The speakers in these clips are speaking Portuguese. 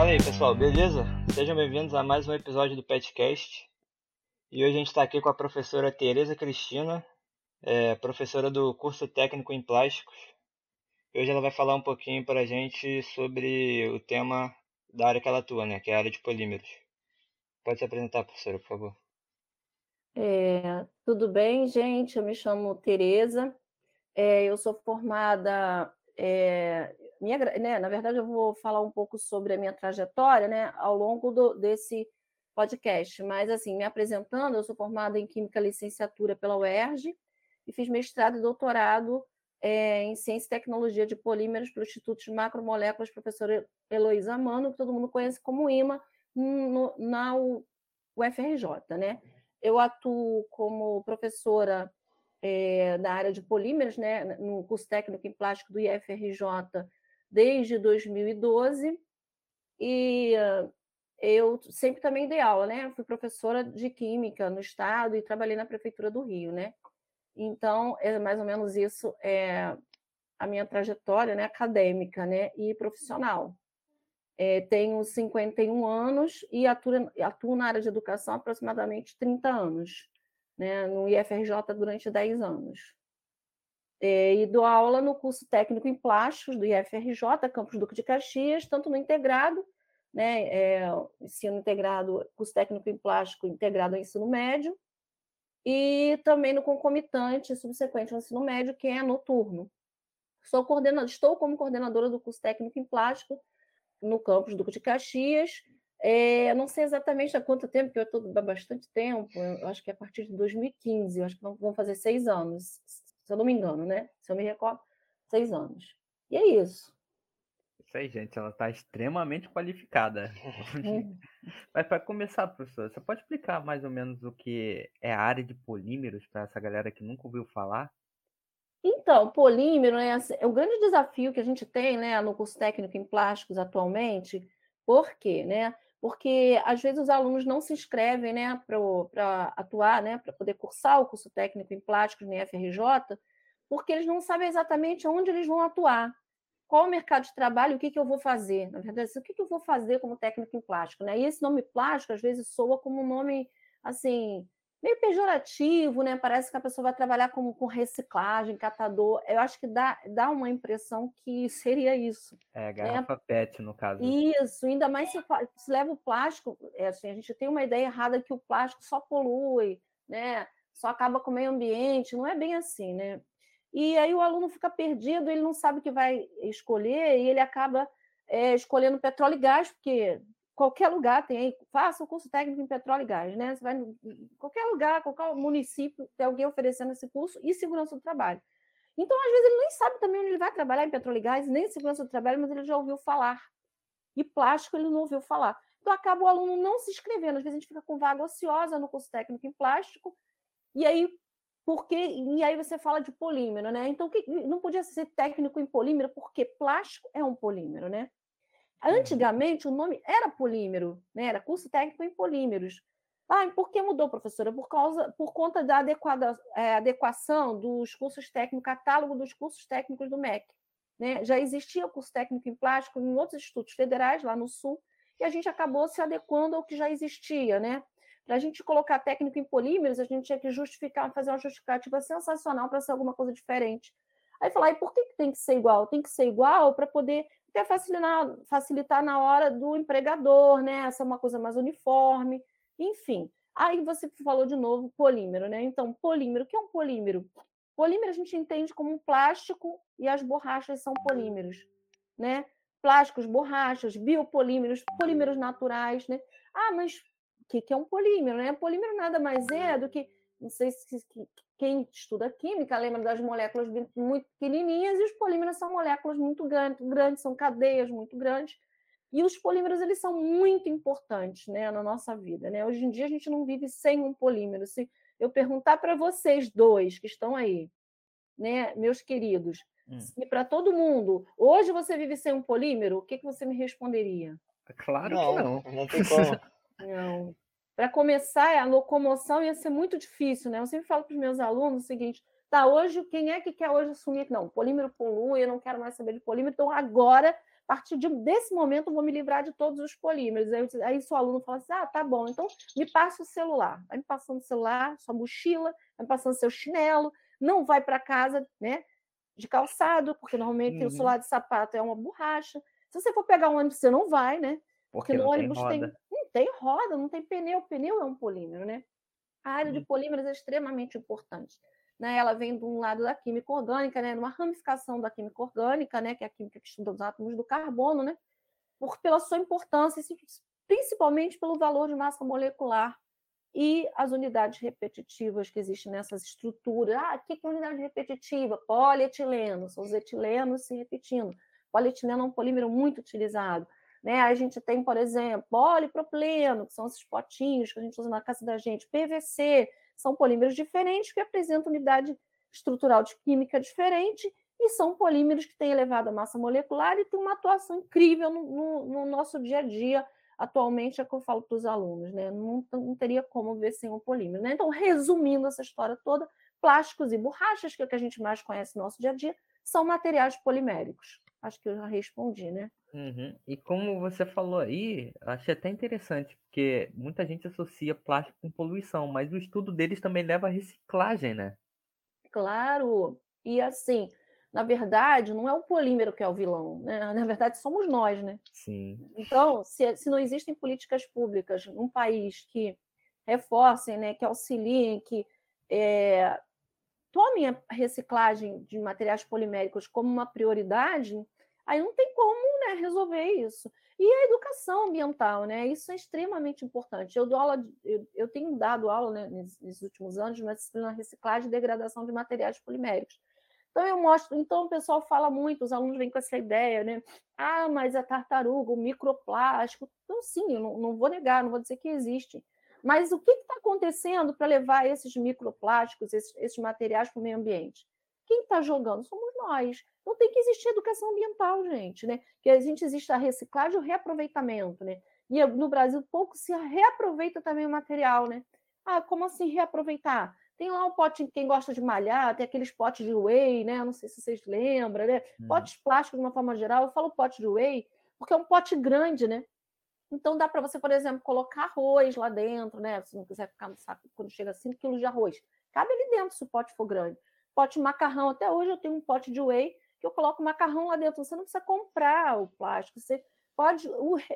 Fala aí, pessoal, beleza? Sejam bem-vindos a mais um episódio do Petcast. E hoje a gente está aqui com a professora Tereza Cristina, é, professora do curso técnico em plásticos. E hoje ela vai falar um pouquinho para a gente sobre o tema da área que ela atua, né, que é a área de polímeros. Pode se apresentar, professora, por favor. É, tudo bem, gente? Eu me chamo Tereza. É, eu sou formada. É, minha, né, na verdade, eu vou falar um pouco sobre a minha trajetória né, ao longo do, desse podcast. Mas, assim, me apresentando, eu sou formada em Química Licenciatura pela UERJ e fiz mestrado e doutorado é, em Ciência e Tecnologia de Polímeros pelo Instituto de Macromoléculas, professora Heloísa Mano, que todo mundo conhece como IMA, no, na UFRJ, né? Eu atuo como professora é, da área de polímeros, né, no curso técnico em plástico do IFRJ desde 2012 e eu sempre também dei aula, né? Fui professora de química no estado e trabalhei na prefeitura do Rio, né? Então, é mais ou menos isso é a minha trajetória, né, acadêmica, né, e profissional. É, tenho 51 anos e atuo, atuo na área de educação há aproximadamente 30 anos, né, no IFRJ durante 10 anos. É, e dou aula no curso técnico em plásticos do IFRJ, Campus Duque de Caxias, tanto no integrado, né, é, ensino integrado, curso técnico em plástico integrado ao ensino médio, e também no concomitante subsequente ao ensino médio, que é noturno. Sou coordena, estou como coordenadora do curso técnico em plástico no campus Duque de Caxias. É, não sei exatamente há quanto tempo, porque eu estou há bastante tempo, eu acho que é a partir de 2015, eu acho que vão fazer seis anos, se eu não me engano, né? Se eu me recordo, seis anos. E é isso. Isso aí, gente, ela está extremamente qualificada. Mas para começar, professor, você pode explicar mais ou menos o que é a área de polímeros para essa galera que nunca ouviu falar? Então, polímero né, é o grande desafio que a gente tem né, no curso técnico em plásticos atualmente. Por quê? Né? Porque às vezes os alunos não se inscrevem né, para atuar, né, para poder cursar o curso técnico em plásticos no FRJ, porque eles não sabem exatamente onde eles vão atuar qual o mercado de trabalho, o que, que eu vou fazer? Na verdade, o que, que eu vou fazer como técnico em plástico? Né? E esse nome plástico, às vezes, soa como um nome, assim, meio pejorativo, né? Parece que a pessoa vai trabalhar com, com reciclagem, catador. Eu acho que dá, dá uma impressão que seria isso. É, né? garrafa né? PET, no caso. Isso, ainda mais se, se leva o plástico. É, assim, a gente tem uma ideia errada que o plástico só polui, né? Só acaba com o meio ambiente. Não é bem assim, né? E aí o aluno fica perdido, ele não sabe o que vai escolher e ele acaba é, escolhendo petróleo e gás, porque qualquer lugar tem faça o curso técnico em petróleo e gás, né? Você vai em qualquer lugar, qualquer município, tem alguém oferecendo esse curso e segurança do trabalho. Então, às vezes, ele nem sabe também onde ele vai trabalhar em petróleo e gás, nem segurança do trabalho, mas ele já ouviu falar. E plástico ele não ouviu falar. Então, acaba o aluno não se inscrevendo. Às vezes, a gente fica com vaga ociosa no curso técnico em plástico, e aí porque e aí você fala de polímero, né? Então que, não podia ser técnico em polímero porque plástico é um polímero, né? Uhum. Antigamente o nome era polímero, né? Era curso técnico em polímeros. Ah, e por que mudou, professora? Por causa, por conta da adequada, é, adequação dos cursos técnicos, catálogo dos cursos técnicos do MEC. Né? Já existia curso técnico em plástico em outros institutos federais lá no Sul, e a gente acabou se adequando ao que já existia, né? Para a gente colocar técnico em polímeros, a gente tinha que justificar, fazer uma justificativa sensacional para ser alguma coisa diferente. Aí falar, e por que, que tem que ser igual? Tem que ser igual para poder até facilitar, facilitar na hora do empregador, né? Essa é uma coisa mais uniforme, enfim. Aí você falou de novo polímero, né? Então, polímero, o que é um polímero? Polímero a gente entende como um plástico e as borrachas são polímeros, né? Plásticos, borrachas, biopolímeros, polímeros naturais, né? Ah, mas que, que é um polímero, né? Polímero nada mais é do que, não sei se quem estuda química lembra das moléculas muito pequenininhas e os polímeros são moléculas muito grandes, grandes são cadeias muito grandes. E os polímeros eles são muito importantes, né, na nossa vida, né? Hoje em dia a gente não vive sem um polímero. Se eu perguntar para vocês dois que estão aí, né, meus queridos, hum. e para todo mundo, hoje você vive sem um polímero, o que, que você me responderia? Claro não, que não. Não tem como. Para começar, a locomoção ia ser muito difícil, né? Eu sempre falo para os meus alunos o seguinte: Tá, hoje, quem é que quer hoje assumir não, polímero polui, eu não quero mais saber de polímero, então agora, a partir de, desse momento, eu vou me livrar de todos os polímeros. Aí, aí seu aluno fala assim: ah, tá bom, então me passa o celular. Vai me passando o celular, sua mochila, vai me passando seu chinelo, não vai para casa, né? De calçado, porque normalmente uhum. o celular de sapato é uma borracha. Se você for pegar um ônibus, você não vai, né? Porque, porque no ônibus tem, tem, não tem roda, não tem pneu. Pneu é um polímero, né? A área uhum. de polímeros é extremamente importante né, ela vem de um lado da química orgânica, né, uma ramificação da química orgânica, né, que é a química que estuda os átomos do carbono, né, por, pela sua importância, principalmente pelo valor de massa molecular e as unidades repetitivas que existem nessas estruturas. Ah, o que é unidade repetitiva? Polietileno, são os etilenos se repetindo. Polietileno é um polímero muito utilizado. Né? A gente tem, por exemplo, polipropileno, que são esses potinhos que a gente usa na casa da gente, PVC, são polímeros diferentes que apresentam unidade estrutural de química diferente e são polímeros que têm elevada massa molecular e têm uma atuação incrível no, no, no nosso dia a dia. Atualmente é o que eu falo para os alunos, né? Não, não, teria como ver sem um polímero. Né? Então, resumindo essa história toda, plásticos e borrachas, que é o que a gente mais conhece no nosso dia a dia, são materiais poliméricos. Acho que eu já respondi, né? Uhum. E como você falou aí, achei até interessante, porque muita gente associa plástico com poluição, mas o estudo deles também leva a reciclagem, né? Claro. E assim, na verdade, não é o polímero que é o vilão, né? Na verdade, somos nós, né? Sim. Então, se, se não existem políticas públicas num país que reforcem, né, que auxiliem, que é, tomem a reciclagem de materiais poliméricos como uma prioridade, aí não tem como né, resolver isso. E a educação ambiental, né? Isso é extremamente importante. Eu dou aula, eu, eu tenho dado aula né, nesses últimos anos na reciclagem e degradação de materiais poliméricos. Então eu mostro, então o pessoal fala muito, os alunos vêm com essa ideia, né? Ah, mas a tartaruga, o microplástico. Então, sim, eu não, não vou negar, não vou dizer que existe. Mas o que está acontecendo para levar esses microplásticos, esses, esses materiais para o meio ambiente? Quem está jogando somos nós. Então tem que existir educação ambiental, gente, né? Que a gente existe a reciclagem e o reaproveitamento, né? E no Brasil pouco se reaproveita também o material, né? Ah, como assim reaproveitar? Tem lá um pote, quem gosta de malhar, tem aqueles potes de whey, né? Não sei se vocês lembram, né? Hum. Potes plásticos de uma forma geral. Eu falo pote de whey porque é um pote grande, né? Então dá para você, por exemplo, colocar arroz lá dentro, né? Se não quiser ficar no saco quando chega a 5 quilos de arroz. Cabe ali dentro se o pote for grande pote de macarrão. Até hoje eu tenho um pote de whey que eu coloco macarrão lá dentro. Você não precisa comprar o plástico, você pode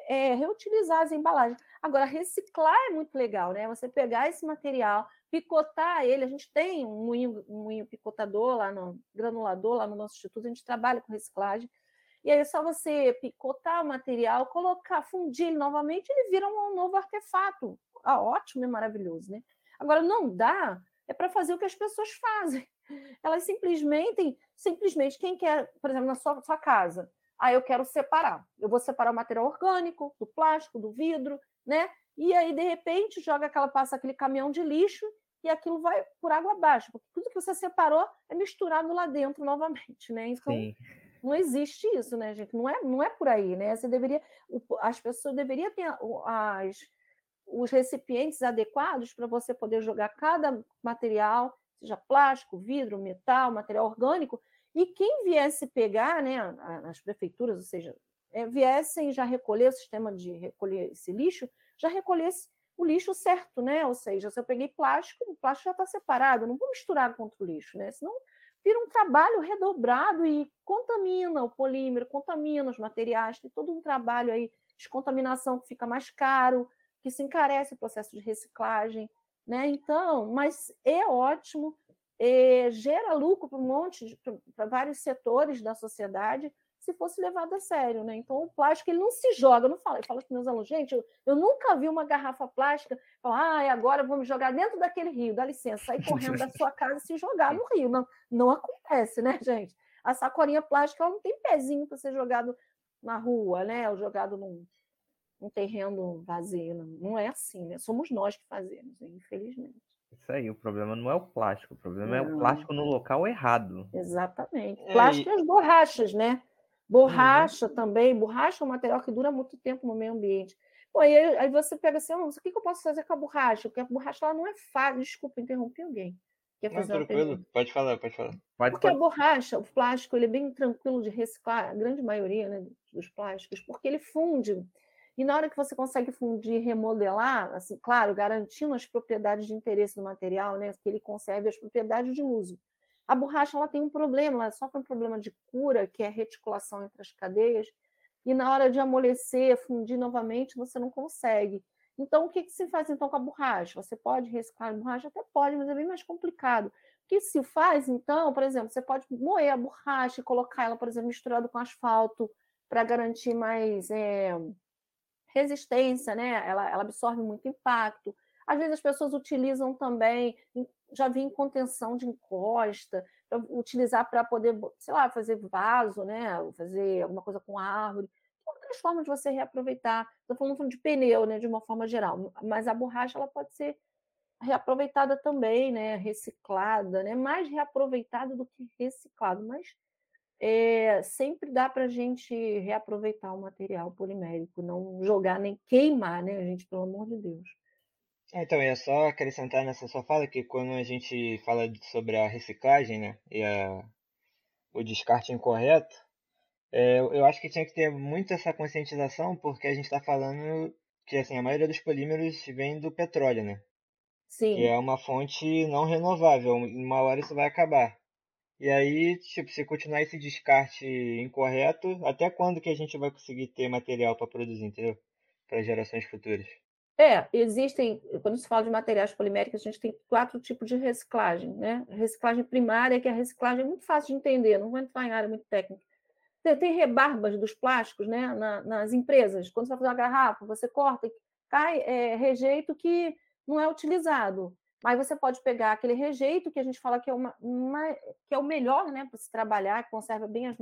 é, reutilizar as embalagens. Agora, reciclar é muito legal, né? Você pegar esse material, picotar ele. A gente tem um moinho, um moinho picotador lá no granulador, lá no nosso instituto, a gente trabalha com reciclagem. E aí é só você picotar o material, colocar, fundir ele novamente, ele vira um novo artefato. Ah, ótimo e maravilhoso, né? Agora, não dá é para fazer o que as pessoas fazem elas simplesmente, simplesmente, quem quer, por exemplo, na sua, sua casa, ah, eu quero separar. Eu vou separar o material orgânico, do plástico, do vidro, né? E aí, de repente, joga aquela, passa aquele caminhão de lixo e aquilo vai por água abaixo, porque tudo que você separou é misturado lá dentro novamente, né? Então, Sim. Não existe isso, né, gente? Não é, não é por aí, né? Você deveria, as pessoas deveriam ter as, os recipientes adequados para você poder jogar cada material seja plástico, vidro, metal, material orgânico, e quem viesse pegar, né, as prefeituras, ou seja, é, viessem já recolher o sistema de recolher esse lixo, já recolhesse o lixo certo, né? Ou seja, se eu peguei plástico, o plástico já está separado, não vou misturar com outro lixo, né? Senão vira um trabalho redobrado e contamina o polímero, contamina os materiais, tem todo um trabalho aí de contaminação que fica mais caro, que se encarece o processo de reciclagem. Né? Então, mas é ótimo, é, gera lucro para um monte, para vários setores da sociedade, se fosse levado a sério, né? Então, o plástico ele não se joga, eu não falo, eu falo para meus alunos, gente, eu, eu, nunca vi uma garrafa plástica falar, ah, agora vamos jogar dentro daquele rio, dá licença, sair correndo da sua casa e se jogar no rio. Não, não acontece, né, gente? A sacolinha plástica ela não tem pezinho para ser jogado na rua, né? Ou jogado num, um terreno vazio. Não, não é assim, né? Somos nós que fazemos, né? infelizmente. Isso aí, o problema não é o plástico, o problema não. é o plástico no local errado. Exatamente. É, plástico e as borrachas, né? Borracha uhum. também, borracha é um material que dura muito tempo no meio ambiente. Pô, aí, aí você pega assim, oh, o que eu posso fazer com a borracha? Porque a borracha ela não é fácil. Desculpa, interromper alguém. Quer Não, tranquilo, pode falar, pode falar. Pode, porque pode. a borracha, o plástico, ele é bem tranquilo de reciclar, a grande maioria né, dos plásticos, porque ele funde. E na hora que você consegue fundir, remodelar, assim, claro, garantindo as propriedades de interesse do material, né, que ele conserve as propriedades de uso. A borracha ela tem um problema, ela sofre um problema de cura, que é a reticulação entre as cadeias, e na hora de amolecer, fundir novamente, você não consegue. Então, o que, que se faz então com a borracha? Você pode reciclar a borracha? Até pode, mas é bem mais complicado. O que se faz, então, por exemplo, você pode moer a borracha e colocar ela, por exemplo, misturada com asfalto para garantir mais é, resistência, né? Ela, ela absorve muito impacto. Às vezes as pessoas utilizam também, já vi em contenção de encosta, utilizar para poder, sei lá, fazer vaso, né? Fazer alguma coisa com árvore. Outras formas de você reaproveitar. Estou falando de pneu, né? De uma forma geral. Mas a borracha ela pode ser reaproveitada também, né? Reciclada, né? Mais reaproveitada do que reciclado, mas é, sempre dá para a gente reaproveitar o material polimérico, não jogar nem queimar, né, gente? Pelo amor de Deus. É, então, é só acrescentar nessa sua fala que quando a gente fala sobre a reciclagem, né, e a, o descarte incorreto, é, eu acho que tinha que ter muito essa conscientização, porque a gente está falando que assim, a maioria dos polímeros vem do petróleo, né? Sim. Que é uma fonte não renovável, uma hora isso vai acabar. E aí, tipo, se continuar esse descarte incorreto, até quando que a gente vai conseguir ter material para produzir, entendeu? Para gerações futuras. É, existem, quando se fala de materiais poliméricos, a gente tem quatro tipos de reciclagem, né? Reciclagem primária, que é a reciclagem muito fácil de entender, não vou entrar em área muito técnica. Tem rebarbas dos plásticos, né? Na, nas empresas. Quando você vai fazer uma garrafa, você corta, cai é, rejeito que não é utilizado. Mas você pode pegar aquele rejeito que a gente fala que é, uma, uma que é o melhor né, para se trabalhar, que conserva bem as,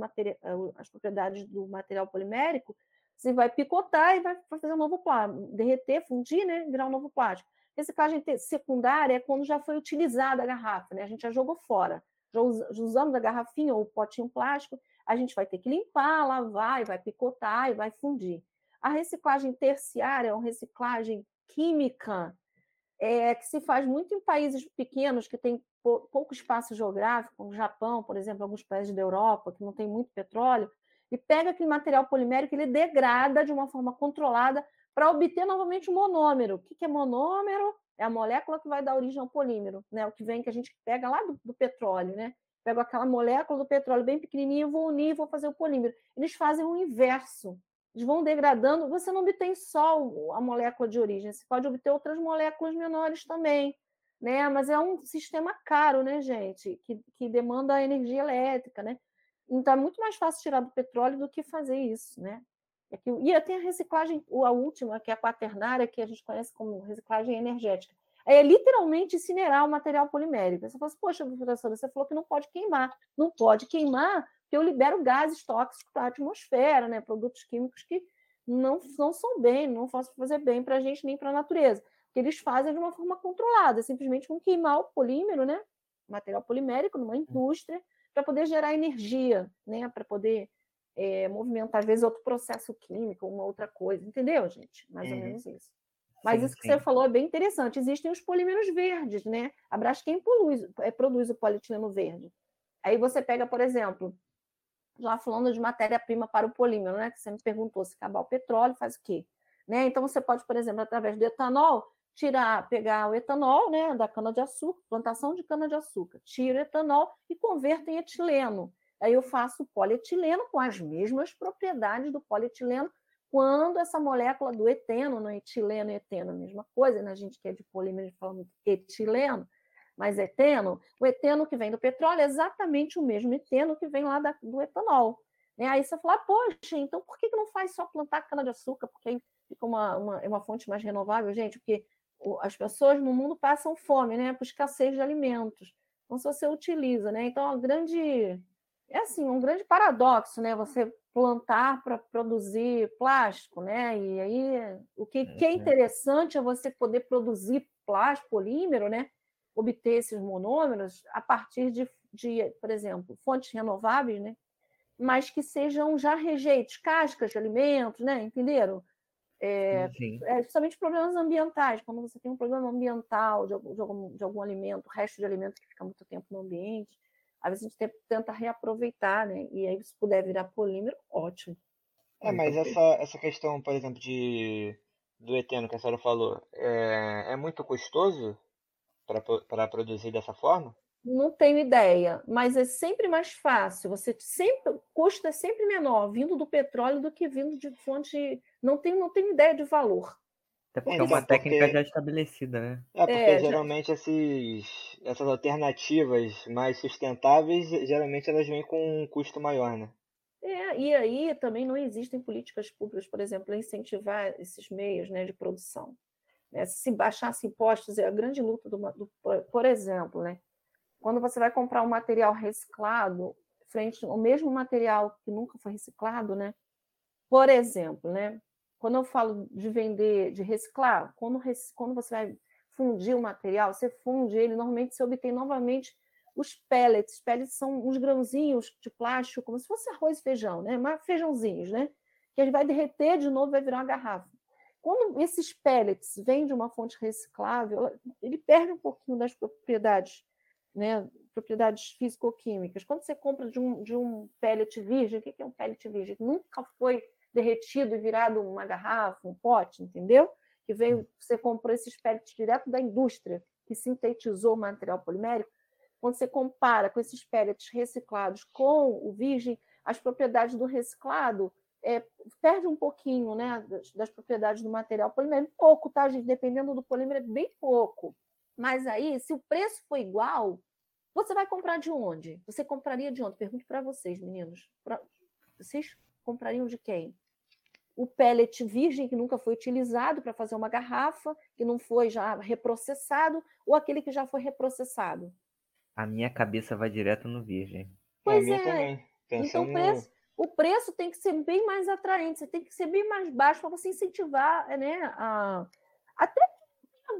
as propriedades do material polimérico, você vai picotar e vai fazer um novo plástico, derreter, fundir, né? Virar um novo plástico. Reciclagem secundária é quando já foi utilizada a garrafa, né? A gente já jogou fora. Já usamos a garrafinha ou o potinho plástico, a gente vai ter que limpar, lavar, e vai picotar e vai fundir. A reciclagem terciária é uma reciclagem química, é, que se faz muito em países pequenos que têm pouco espaço geográfico, como o Japão, por exemplo, alguns países da Europa, que não tem muito petróleo, e pega aquele material polimérico, ele degrada de uma forma controlada para obter novamente o monômero. O que é monômero? É a molécula que vai dar origem ao polímero, né? O que vem que a gente pega lá do, do petróleo, né? Pego aquela molécula do petróleo bem pequenininha, vou unir vou fazer o polímero. Eles fazem o inverso. Eles vão degradando. Você não obtém só a molécula de origem, você pode obter outras moléculas menores também, né? Mas é um sistema caro, né, gente? Que, que demanda energia elétrica, né? Então é muito mais fácil tirar do petróleo do que fazer isso, né? É que, e tem a reciclagem, a última, que é a quaternária, que a gente conhece como reciclagem energética. É literalmente incinerar o material polimérico. Você fala assim, poxa, professora, você falou que não pode queimar. Não pode queimar, porque eu libero gases tóxicos para a atmosfera, né? produtos químicos que não, não são bem, não possam fazer bem para a gente nem para a natureza. Que eles fazem de uma forma controlada, simplesmente com queimar o polímero, né? material polimérico, numa indústria, para poder gerar energia, né? Para poder é, movimentar, às vezes, outro processo químico, uma outra coisa, entendeu, gente? Mais uhum. ou menos isso. Mas sim, isso que sim. você falou é bem interessante. Existem os polímeros verdes, né? A Braskem produz, é, produz o polietileno verde. Aí você pega, por exemplo, já falando de matéria-prima para o polímero, né? Que você me perguntou se acabar o petróleo, faz o quê? Né? Então você pode, por exemplo, através do etanol, tirar, pegar o etanol né, da cana-de-açúcar, plantação de cana-de-açúcar, tiro o etanol e converto em etileno. Aí eu faço polietileno com as mesmas propriedades do polietileno, quando essa molécula do eteno, no etileno e eteno, a mesma coisa, né? a gente que é de polímero fala muito etileno, mas eteno, o eteno que vem do petróleo é exatamente o mesmo eteno que vem lá da, do etanol. Né? Aí você fala, poxa, então por que não faz só plantar cana-de-açúcar? Porque aí fica uma, uma, é uma fonte mais renovável, gente, porque as pessoas no mundo passam fome, né, por escassez de alimentos. Então, se você utiliza, né, então é um grande, é assim, um grande paradoxo, né, você plantar para produzir plástico, né, e aí o que, que é uhum. interessante é você poder produzir plástico, polímero, né, obter esses monômeros a partir de, de, por exemplo, fontes renováveis, né, mas que sejam já rejeitos, cascas de alimentos, né, entenderam? É, é, justamente problemas ambientais. Quando você tem um problema ambiental de, de, algum, de algum alimento, resto de alimento que fica muito tempo no ambiente, às vezes a gente tenta reaproveitar, né? E aí, se puder virar polímero, ótimo. É, mas essa, essa questão, por exemplo, de do eteno que a senhora falou, é, é muito custoso para produzir dessa forma? Não tenho ideia, mas é sempre mais fácil. Você sempre custo é sempre menor vindo do petróleo do que vindo de fonte. Não tenho, não tenho ideia de valor. Até porque é uma técnica porque... já estabelecida, né? É, porque é, geralmente já... esses, essas alternativas mais sustentáveis, geralmente elas vêm com um custo maior, né? É, e aí também não existem políticas públicas, por exemplo, para incentivar esses meios né, de produção. Né? Se baixasse impostos, é a grande luta do, do por exemplo, né? Quando você vai comprar um material reciclado, frente ao mesmo material que nunca foi reciclado, né? Por exemplo, né? Quando eu falo de vender, de reciclar, quando, quando você vai fundir o material, você funde ele, normalmente você obtém novamente os pellets. Os pellets são uns grãozinhos de plástico, como se fosse arroz e feijão, né? Mas feijãozinhos, né? Que ele vai derreter de novo, vai virar uma garrafa. Quando esses pellets vêm de uma fonte reciclável, ele perde um pouquinho das propriedades né, propriedades físico-químicas. Quando você compra de um, de um pellet virgem, o que é um pellet virgem? Nunca foi derretido e virado uma garrafa, um pote, entendeu? Que veio, você comprou esses pellets direto da indústria, que sintetizou o material polimérico. Quando você compara com esses pellets reciclados com o virgem, as propriedades do reciclado é, perde um pouquinho né, das, das, propriedades do material polimérico, pouco, tá, gente? Dependendo do polímero, é bem pouco. Mas aí, se o preço for igual, você vai comprar de onde? Você compraria de onde? Pergunto para vocês, meninos. Pra... Vocês comprariam de quem? O pellet virgem, que nunca foi utilizado para fazer uma garrafa, que não foi já reprocessado, ou aquele que já foi reprocessado? A minha cabeça vai direto no virgem. Pois é. Então, o preço, o preço tem que ser bem mais atraente, você tem que ser bem mais baixo para você incentivar né, a, até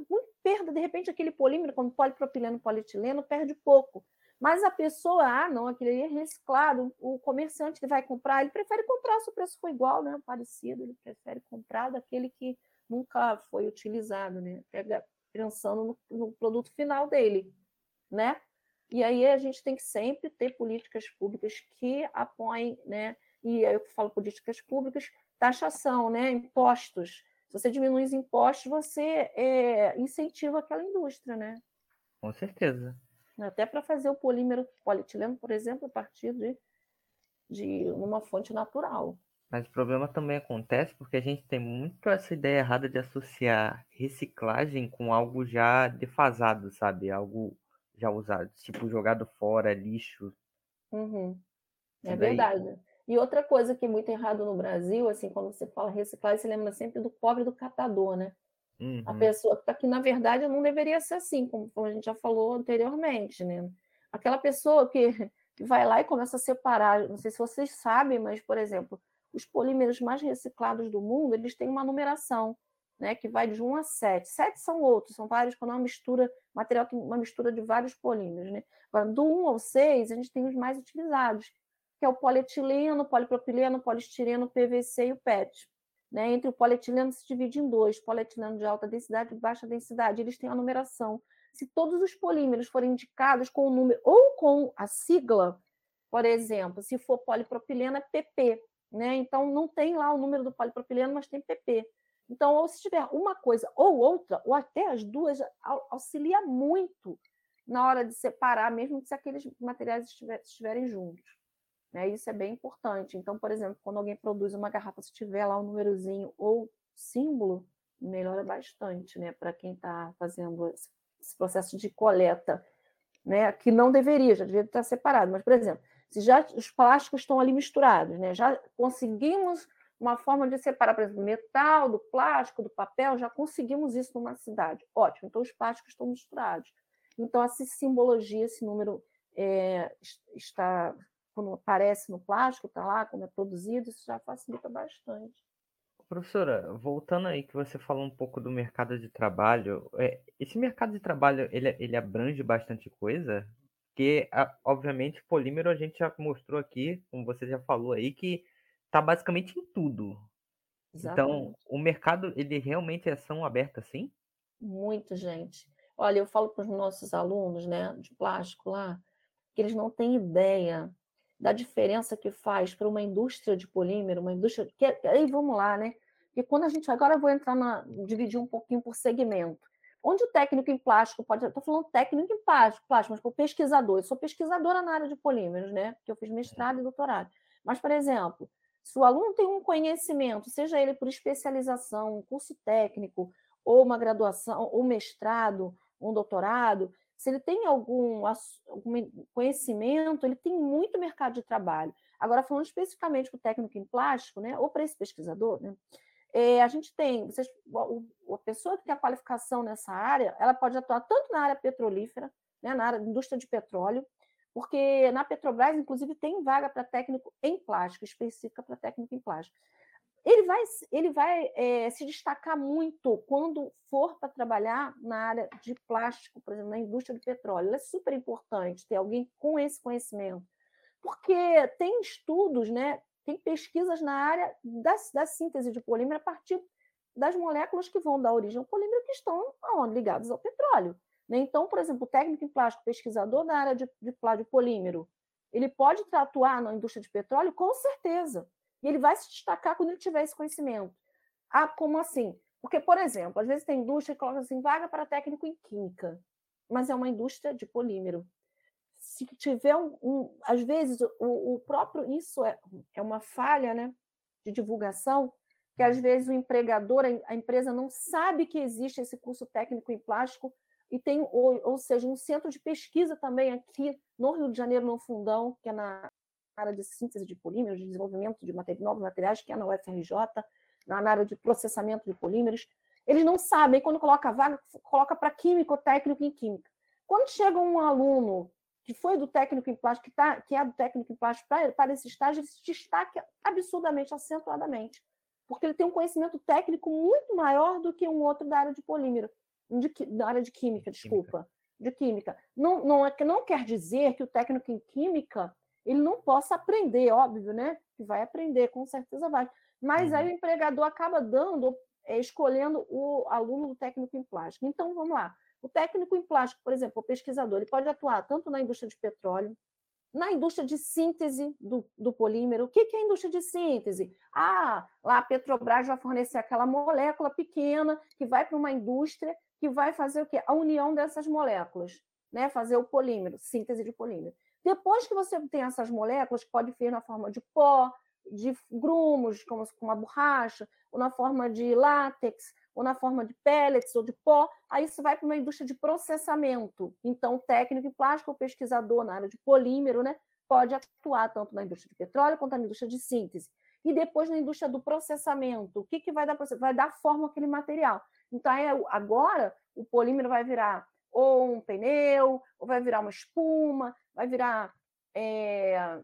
muito perda, de repente, aquele polímero, como polipropileno, polietileno, perde pouco. Mas a pessoa, ah, não, aquele é reciclado, o comerciante ele vai comprar, ele prefere comprar se o preço for igual, né? Parecido, ele prefere comprar daquele que nunca foi utilizado, né? Pega, pensando no, no produto final dele, né? E aí a gente tem que sempre ter políticas públicas que apoiem, né? E eu falo políticas públicas, taxação, né? Impostos, se você diminui os impostos, você é, incentiva aquela indústria, né? Com certeza. Até para fazer o polímero polietileno, por exemplo, a partir de, de uma fonte natural. Mas o problema também acontece porque a gente tem muito essa ideia errada de associar reciclagem com algo já defasado, sabe? Algo já usado, tipo jogado fora, lixo. Uhum. É daí... verdade. E outra coisa que é muito errado no Brasil, assim, quando você fala reciclagem, você lembra sempre do pobre do catador, né? Uhum. A pessoa que está aqui, na verdade, não deveria ser assim, como, a gente já falou anteriormente, né? Aquela pessoa que, que vai lá e começa a separar, não sei se vocês sabem, mas, por exemplo, os polímeros mais reciclados do mundo, eles têm uma numeração, né, que vai de 1 a 7. 7 são outros, são vários, quando é uma mistura, material que uma mistura de vários polímeros, né? Agora, do 1 ao 6, a gente tem os mais utilizados, que é o polietileno, polipropileno, polistireno, PVC e o PET. Né? Entre o polietileno se divide em dois, polietileno de alta densidade e baixa densidade. Eles têm a numeração. Se todos os polímeros forem indicados com o número ou com a sigla, por exemplo, se for polipropileno é PP, né? Então não tem lá o número do polipropileno, mas tem PP. Então, ou se tiver uma coisa ou outra, ou até as duas, auxilia muito na hora de separar, mesmo se aqueles materiais estiverem juntos. Né? Isso é bem importante. Então, por exemplo, quando alguém produz uma garrafa, se tiver lá um númerozinho ou símbolo, melhora bastante né? para quem está fazendo esse processo de coleta, né? que não deveria, já deveria estar separado. Mas, por exemplo, se já os plásticos estão ali misturados, né? já conseguimos uma forma de separar, por exemplo, metal do plástico, do papel, já conseguimos isso numa cidade. Ótimo, então os plásticos estão misturados. Então, essa simbologia, esse número é, está quando aparece no plástico, está lá, como é produzido, isso já facilita bastante. Professora, voltando aí que você falou um pouco do mercado de trabalho, é, esse mercado de trabalho ele, ele abrange bastante coisa, porque obviamente polímero a gente já mostrou aqui, como você já falou aí, que está basicamente em tudo. Então, o mercado, ele realmente é tão aberto assim? Muito, gente. Olha, eu falo para os nossos alunos, né, de plástico lá, que eles não têm ideia da diferença que faz para uma indústria de polímero, uma indústria. Que, é, aí vamos lá, né? E quando a gente. Agora eu vou entrar na. dividir um pouquinho por segmento. Onde o técnico em plástico pode. Estou falando técnico em plástico, plástico, mas o pesquisador. Eu sou pesquisadora na área de polímeros, né? Porque eu fiz mestrado e doutorado. Mas, por exemplo, se o aluno tem um conhecimento, seja ele por especialização, um curso técnico, ou uma graduação, ou mestrado, um doutorado, se ele tem algum, algum conhecimento, ele tem muito mercado de trabalho. Agora, falando especificamente para o técnico em plástico, né, ou para esse pesquisador, né, é, a gente tem, vocês, a pessoa que tem a qualificação nessa área, ela pode atuar tanto na área petrolífera, né, na área da indústria de petróleo, porque na Petrobras, inclusive, tem vaga para técnico em plástico, específica para técnico em plástico. Ele vai, ele vai é, se destacar muito quando for para trabalhar na área de plástico, por exemplo, na indústria do petróleo. É super importante ter alguém com esse conhecimento, porque tem estudos, né, tem pesquisas na área da, da síntese de polímero a partir das moléculas que vão dar origem ao polímero que estão aonde, ligadas ao petróleo. Né? Então, por exemplo, o técnico em plástico, pesquisador da área de, de, de polímero, ele pode atuar na indústria de petróleo? Com certeza. E ele vai se destacar quando ele tiver esse conhecimento. Ah, como assim? Porque, por exemplo, às vezes tem indústria que coloca assim, vaga para técnico em química, mas é uma indústria de polímero. Se tiver um, um às vezes, o, o, próprio, isso é, é uma falha né, de divulgação, que às vezes o empregador, a empresa não sabe que existe esse curso técnico em plástico, e tem, ou, ou seja, um centro de pesquisa também aqui no Rio de Janeiro, no Fundão, que é na área de síntese de polímeros, de desenvolvimento de novos materiais, que é na UFRJ, na área de processamento de polímeros. Eles não sabem, quando coloca vaga, coloca para químico, técnico em química. Quando chega um aluno que foi do técnico em plástico, que, tá, que é do técnico em plástico para, para esse estágio, ele se destaca absurdamente, acentuadamente, porque ele tem um conhecimento técnico muito maior do que um outro da área de polímero, de, da área de química, desculpa, de química. Não, não, é, não quer dizer que o técnico em química ele não possa aprender, óbvio, né? Que vai aprender, com certeza vai. Mas uhum. aí o empregador acaba dando, é, escolhendo o aluno do técnico em plástico. Então, vamos lá. O técnico em plástico, por exemplo, o pesquisador, ele pode atuar tanto na indústria de petróleo, na indústria de síntese do, do polímero. O que, que é a indústria de síntese? Ah, lá a Petrobras vai fornecer aquela molécula pequena que vai para uma indústria que vai fazer o quê? A união dessas moléculas, né? Fazer o polímero, síntese de polímero. Depois que você tem essas moléculas, que pode vir na forma de pó, de grumos, como uma borracha, ou na forma de látex, ou na forma de pellets ou de pó, aí isso vai para uma indústria de processamento. Então, o técnico em plástico ou pesquisador na área de polímero, né, pode atuar tanto na indústria de petróleo quanto na indústria de síntese. E depois na indústria do processamento. O que, que vai dar? Vai dar forma àquele material. Então, agora, o polímero vai virar ou um pneu, ou vai virar uma espuma, vai virar, é,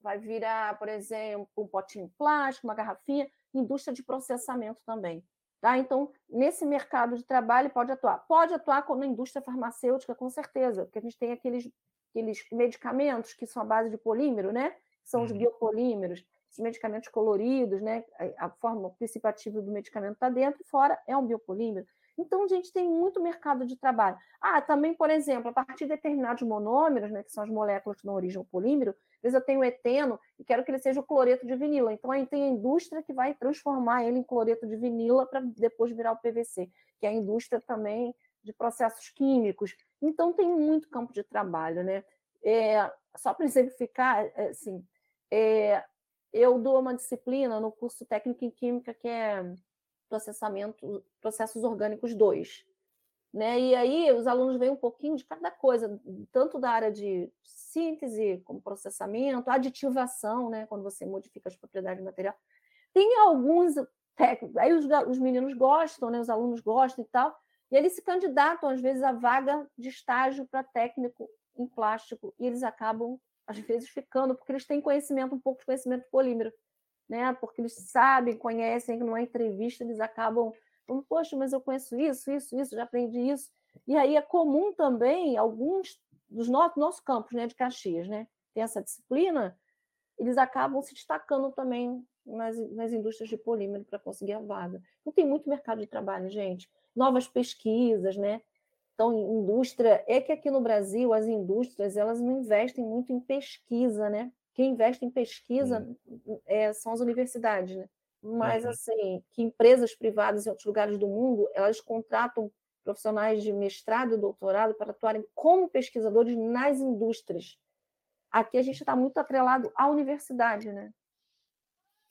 vai virar, por exemplo, um potinho plástico, uma garrafinha, indústria de processamento também. Tá? Então, nesse mercado de trabalho, pode atuar. Pode atuar na indústria farmacêutica, com certeza, porque a gente tem aqueles, aqueles medicamentos que são a base de polímero, né? São os uhum. biopolímeros, os medicamentos coloridos, né? A forma participativa do medicamento está dentro e fora é um biopolímero. Então, a gente tem muito mercado de trabalho. Ah, também, por exemplo, a partir de determinados monômeros, né, que são as moléculas que dão origem ao polímero, às vezes eu tenho eteno e quero que ele seja o cloreto de vinila. Então, aí tem a indústria que vai transformar ele em cloreto de vinila para depois virar o PVC, que é a indústria também de processos químicos. Então, tem muito campo de trabalho. Né? É, só para exemplificar, é, assim, é, eu dou uma disciplina no curso técnico em química que é processamento, processos orgânicos 2. Né? E aí os alunos veem um pouquinho de cada coisa, tanto da área de síntese, como processamento, aditivação, né? quando você modifica as propriedades do material. Tem alguns técnicos, aí os, os meninos gostam, né? os alunos gostam e tal, e eles se candidatam, às vezes, a vaga de estágio para técnico em plástico, e eles acabam, às vezes, ficando, porque eles têm conhecimento, um pouco de conhecimento polímero né? Porque eles sabem, conhecem, numa entrevista eles acabam falando, poxa, mas eu conheço isso, isso, isso, já aprendi isso. E aí é comum também alguns dos nossos nosso campos, né, de Caxias, né? Tem essa disciplina, eles acabam se destacando também nas, nas indústrias de polímero para conseguir a vaga. Então, tem muito mercado de trabalho, gente. Novas pesquisas, né? Então, indústria. É que aqui no Brasil, as indústrias elas não investem muito em pesquisa, né? Quem investe em pesquisa é, são as universidades, né? Mas, uhum. assim, que empresas privadas em outros lugares do mundo, elas contratam profissionais de mestrado e doutorado para atuarem como pesquisadores nas indústrias. Aqui a gente está muito atrelado à universidade, né?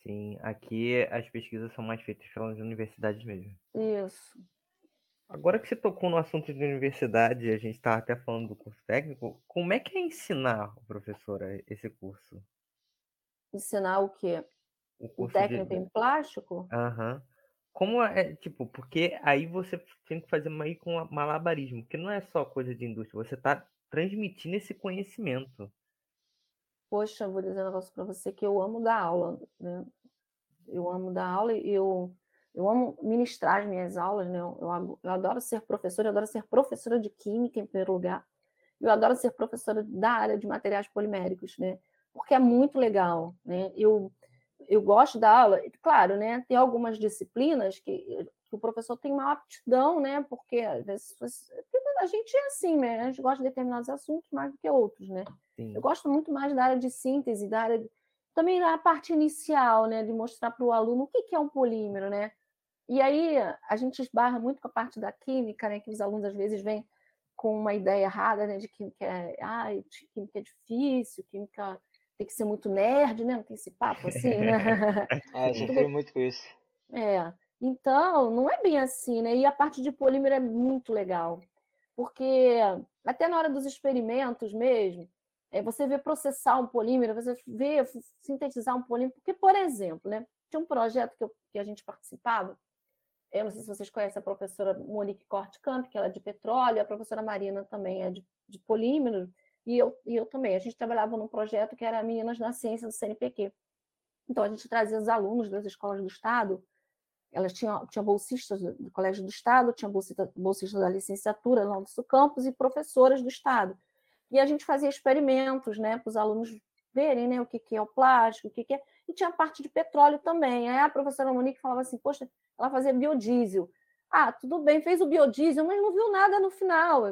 Sim, aqui as pesquisas são mais feitas pelas universidades mesmo. Isso. Agora que você tocou no assunto de universidade, a gente estava até falando do curso técnico, como é que é ensinar, professora, esse curso? Ensinar o quê? O, curso o técnico de... em plástico? Aham. Uhum. Como é, tipo, porque aí você tem que fazer meio com malabarismo, porque não é só coisa de indústria, você está transmitindo esse conhecimento. Poxa, vou dizer um negócio para você que eu amo dar aula, né? Eu amo dar aula e eu, eu amo ministrar as minhas aulas, né? Eu, eu adoro ser professora, eu adoro ser professora de química em primeiro lugar. Eu adoro ser professora da área de materiais poliméricos, né? Porque é muito legal, né? Eu eu gosto da aula, claro, né? Tem algumas disciplinas que, que o professor tem uma aptidão, né? Porque às vezes a gente é assim, né? A gente gosta de determinados assuntos mais do que outros, né? Sim. Eu gosto muito mais da área de síntese, da área de, também da parte inicial, né? De mostrar para o aluno o que, que é um polímero, né? E aí a gente esbarra muito com a parte da química, né? Que os alunos às vezes vêm com uma ideia errada, né? De química é, ah, química é difícil, química tem que ser muito nerd, né? Não tem esse papo assim, né? é, já foi muito com isso. É. Então, não é bem assim, né? E a parte de polímero é muito legal. Porque até na hora dos experimentos mesmo, é, você vê processar um polímero, você vê sintetizar um polímero. Porque, por exemplo, né? Tinha um projeto que, eu, que a gente participava, eu não sei se vocês conhecem a professora Monique Cortcamp, que ela é de petróleo, a professora Marina também é de, de polímero, e eu, e eu também. A gente trabalhava num projeto que era Meninas na Ciência do CNPq. Então, a gente trazia os alunos das escolas do Estado, elas tinham, tinham bolsistas do Colégio do Estado, tinha bolsistas bolsista da licenciatura lá do campus e professoras do Estado. E a gente fazia experimentos né, para os alunos verem né, o que, que é o plástico, o que, que é. E tinha a parte de petróleo também. Aí a professora Monique falava assim: Poxa, ela fazia biodiesel. Ah, tudo bem, fez o biodiesel, mas não viu nada no final.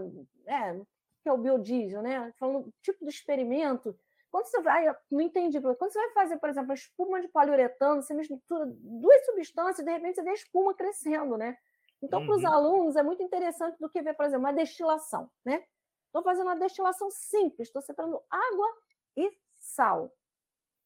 É, que é o biodiesel, né? Falando tipo de experimento. Quando você vai, não entendi, quando você vai fazer, por exemplo, a espuma de poliuretano, você mistura duas substâncias, de repente você vê a espuma crescendo, né? Então, uhum. para os alunos, é muito interessante do que ver, por exemplo, uma destilação, né? Estou fazendo uma destilação simples, estou separando água e sal.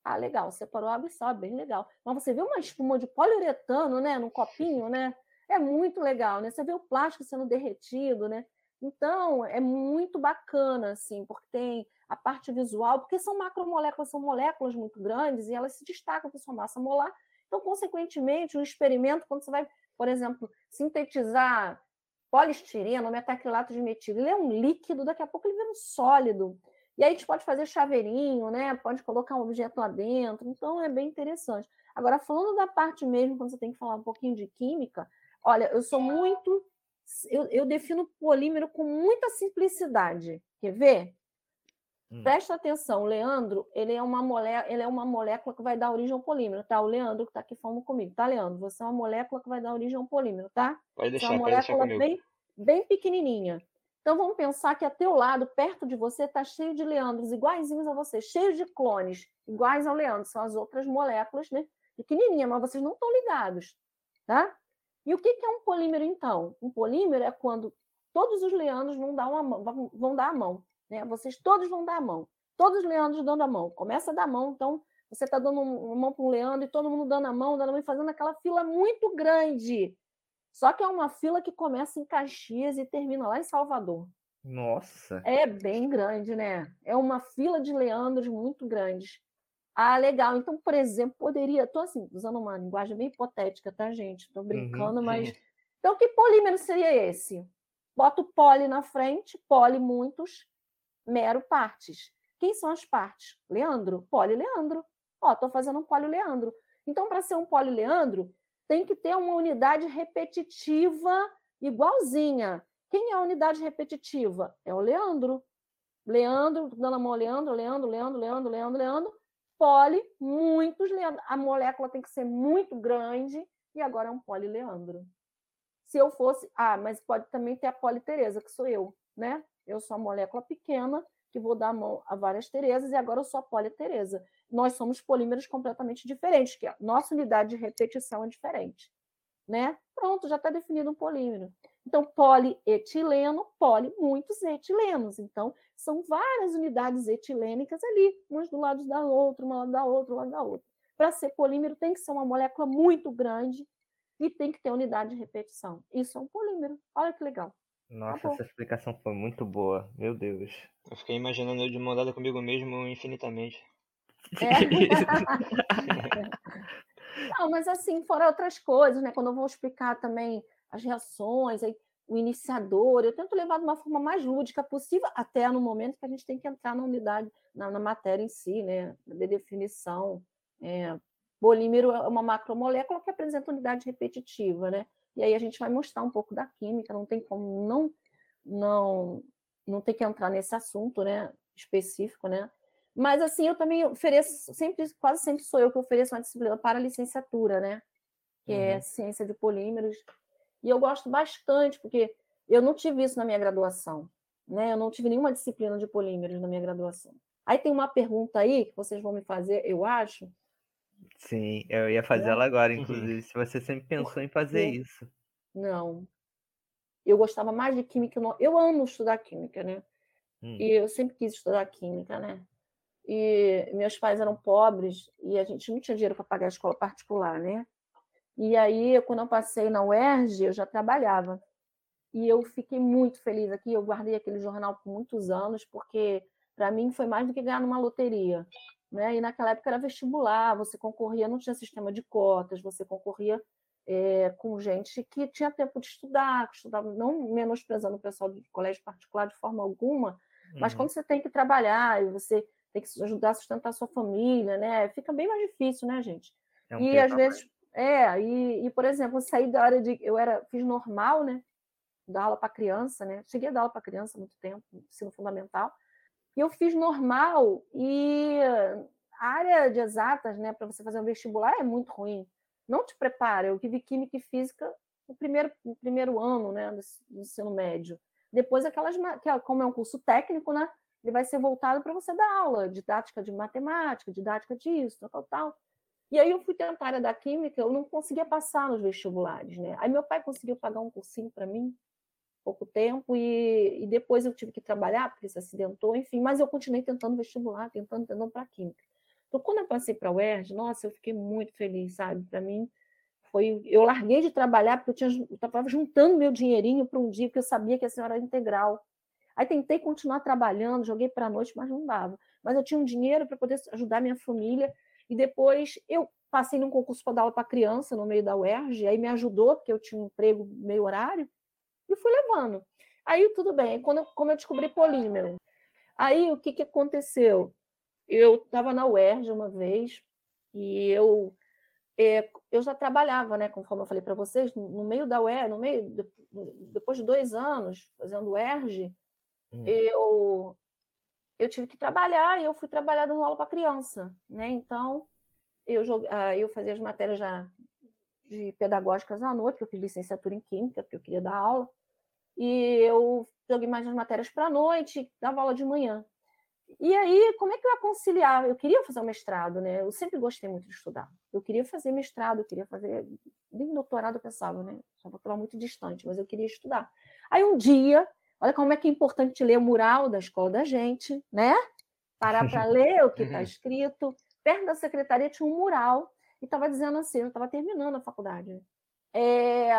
Ah, legal, separou água e sal, bem legal. Mas você vê uma espuma de poliuretano, né, num copinho, né? É muito legal, né? Você vê o plástico sendo derretido, né? Então, é muito bacana, assim, porque tem a parte visual, porque são macromoléculas, são moléculas muito grandes e elas se destacam por sua massa molar. Então, consequentemente, o experimento, quando você vai, por exemplo, sintetizar polistireno, metacrilato de metil, ele é um líquido, daqui a pouco ele vira um sólido. E aí a gente pode fazer chaveirinho, né? Pode colocar um objeto lá dentro. Então, é bem interessante. Agora, falando da parte mesmo, quando você tem que falar um pouquinho de química, olha, eu sou muito eu, eu defino polímero com muita simplicidade. Quer ver? Hum. Presta atenção, o Leandro, ele é, uma molé ele é uma molécula que vai dar origem ao polímero, tá? O Leandro que está aqui falando comigo, tá, Leandro? Você é uma molécula que vai dar origem ao polímero, tá? Pode deixar, Você é uma molécula bem, bem pequenininha. Então vamos pensar que a teu lado, perto de você, está cheio de Leandros iguaizinhos a você, cheio de clones iguais ao Leandro. São as outras moléculas, né? Pequenininha, mas vocês não estão ligados, tá? E o que é um polímero, então? Um polímero é quando todos os leandros vão dar, uma, vão dar a mão. Né? Vocês todos vão dar a mão. Todos os leandros dando a mão. Começa a dar a mão, então você está dando uma mão para um leandro e todo mundo dando a mão, dando a mão fazendo aquela fila muito grande. Só que é uma fila que começa em Caxias e termina lá em Salvador. Nossa! É bem grande, né? É uma fila de leandros muito grandes. Ah, legal. Então, por exemplo, poderia. Estou assim, usando uma linguagem bem hipotética, tá, gente? Estou uhum, brincando, uhum, mas. Então, que polímero seria esse? Boto poli na frente, poli muitos, mero partes. Quem são as partes? Leandro, poli Leandro. Ó, estou fazendo um poli Leandro. Então, para ser um poli Leandro, tem que ter uma unidade repetitiva igualzinha. Quem é a unidade repetitiva? É o Leandro. Leandro, dando a mão Leandro, Leandro, Leandro, Leandro, Leandro, Leandro poli, muitos leandro. A molécula tem que ser muito grande e agora é um polileandro. Se eu fosse. Ah, mas pode também ter a politeresa, que sou eu, né? Eu sou a molécula pequena, que vou dar a mão a várias Terezas, e agora eu sou a politeresa. Nós somos polímeros completamente diferentes, que a nossa unidade de repetição é diferente. Né? Pronto, já está definido um polímero. Então, polietileno, poli, muitos etilenos. Então, são várias unidades etilênicas ali, umas do lado da outra, uma lado da outra, um lado da outra. Para ser polímero, tem que ser uma molécula muito grande e tem que ter unidade de repetição. Isso é um polímero. Olha que legal. Nossa, tá essa explicação foi muito boa. Meu Deus. Eu fiquei imaginando eu de mandada comigo mesmo infinitamente. É. Não, mas assim, fora outras coisas, né? Quando eu vou explicar também as reações, aí, o iniciador, eu tento levar de uma forma mais lúdica possível, até no momento que a gente tem que entrar na unidade, na, na matéria em si, né? De definição. É, polímero é uma macromolécula que apresenta unidade repetitiva, né? E aí a gente vai mostrar um pouco da química, não tem como não não não ter que entrar nesse assunto, né, específico, né? Mas assim, eu também ofereço, sempre, quase sempre sou eu que ofereço uma disciplina para licenciatura, né? Que é uhum. é ciência de polímeros. E eu gosto bastante, porque eu não tive isso na minha graduação, né? Eu não tive nenhuma disciplina de polímeros na minha graduação. Aí tem uma pergunta aí que vocês vão me fazer, eu acho. Sim, eu ia fazer ela agora, inclusive, se você sempre pensou em fazer isso. Não. Eu gostava mais de química. Eu amo estudar química, né? Hum. E eu sempre quis estudar química, né? E meus pais eram pobres e a gente não tinha dinheiro para pagar a escola particular, né? E aí, quando eu passei na UERJ, eu já trabalhava. E eu fiquei muito feliz aqui. Eu guardei aquele jornal por muitos anos, porque para mim foi mais do que ganhar numa loteria. Né? E naquela época era vestibular, você concorria, não tinha sistema de cotas, você concorria é, com gente que tinha tempo de estudar, que estudava, não menosprezando o pessoal de colégio particular de forma alguma, mas uhum. quando você tem que trabalhar e você tem que ajudar a sustentar a sua família, né? Fica bem mais difícil, né, gente? É um e às vezes, é, e, e, por exemplo, eu saí da área de. Eu era, fiz normal, né? Dar aula para criança, né? Cheguei a dar aula para criança há muito tempo, ensino fundamental. E eu fiz normal e a área de exatas, né, para você fazer um vestibular é muito ruim. Não te prepara. Eu tive química e física no primeiro, no primeiro ano, né, do, do ensino médio. Depois aquelas, que como é um curso técnico, né, ele vai ser voltado para você dar aula, didática de matemática, didática disso, tal, tal. E aí eu fui tentar a área da química, eu não conseguia passar nos vestibulares, né? Aí meu pai conseguiu pagar um cursinho para mim, pouco tempo, e, e, depois eu tive que trabalhar, porque se acidentou, enfim, mas eu continuei tentando vestibular, tentando, tentando para química. Então, quando eu passei para a UERJ, nossa, eu fiquei muito feliz, sabe? Para mim, foi. Eu larguei de trabalhar, porque eu estava juntando meu dinheirinho para um dia, porque eu sabia que a senhora era integral. Aí tentei continuar trabalhando, joguei para a noite, mas não dava. Mas eu tinha um dinheiro para poder ajudar minha família. E depois eu passei num concurso para dar aula para criança no meio da UERJ, aí me ajudou, porque eu tinha um emprego meio horário, e fui levando. Aí tudo bem, quando eu, como eu descobri polímero. Aí o que, que aconteceu? Eu estava na UERJ uma vez e eu é, eu já trabalhava, né, conforme eu falei para vocês, no meio da UERJ, no meio depois de dois anos fazendo UERJ, Hum. Eu, eu tive que trabalhar e eu fui trabalhar dando aula para criança, né? Então, eu, ah, eu fazia as matérias já de pedagógicas à noite, eu fiz licenciatura em Química, porque eu queria dar aula, e eu joguei mais as matérias para a noite, dava aula de manhã. E aí, como é que eu conciliar? Eu queria fazer o mestrado, né? Eu sempre gostei muito de estudar. Eu queria fazer mestrado, eu queria fazer. Nem doutorado eu pensava, né? Já estava muito distante, mas eu queria estudar. Aí um dia Olha como é que é importante ler o mural da escola da gente, né? Parar para ler o que está escrito. Perto da secretaria tinha um mural e estava dizendo assim, eu estava terminando a faculdade. É,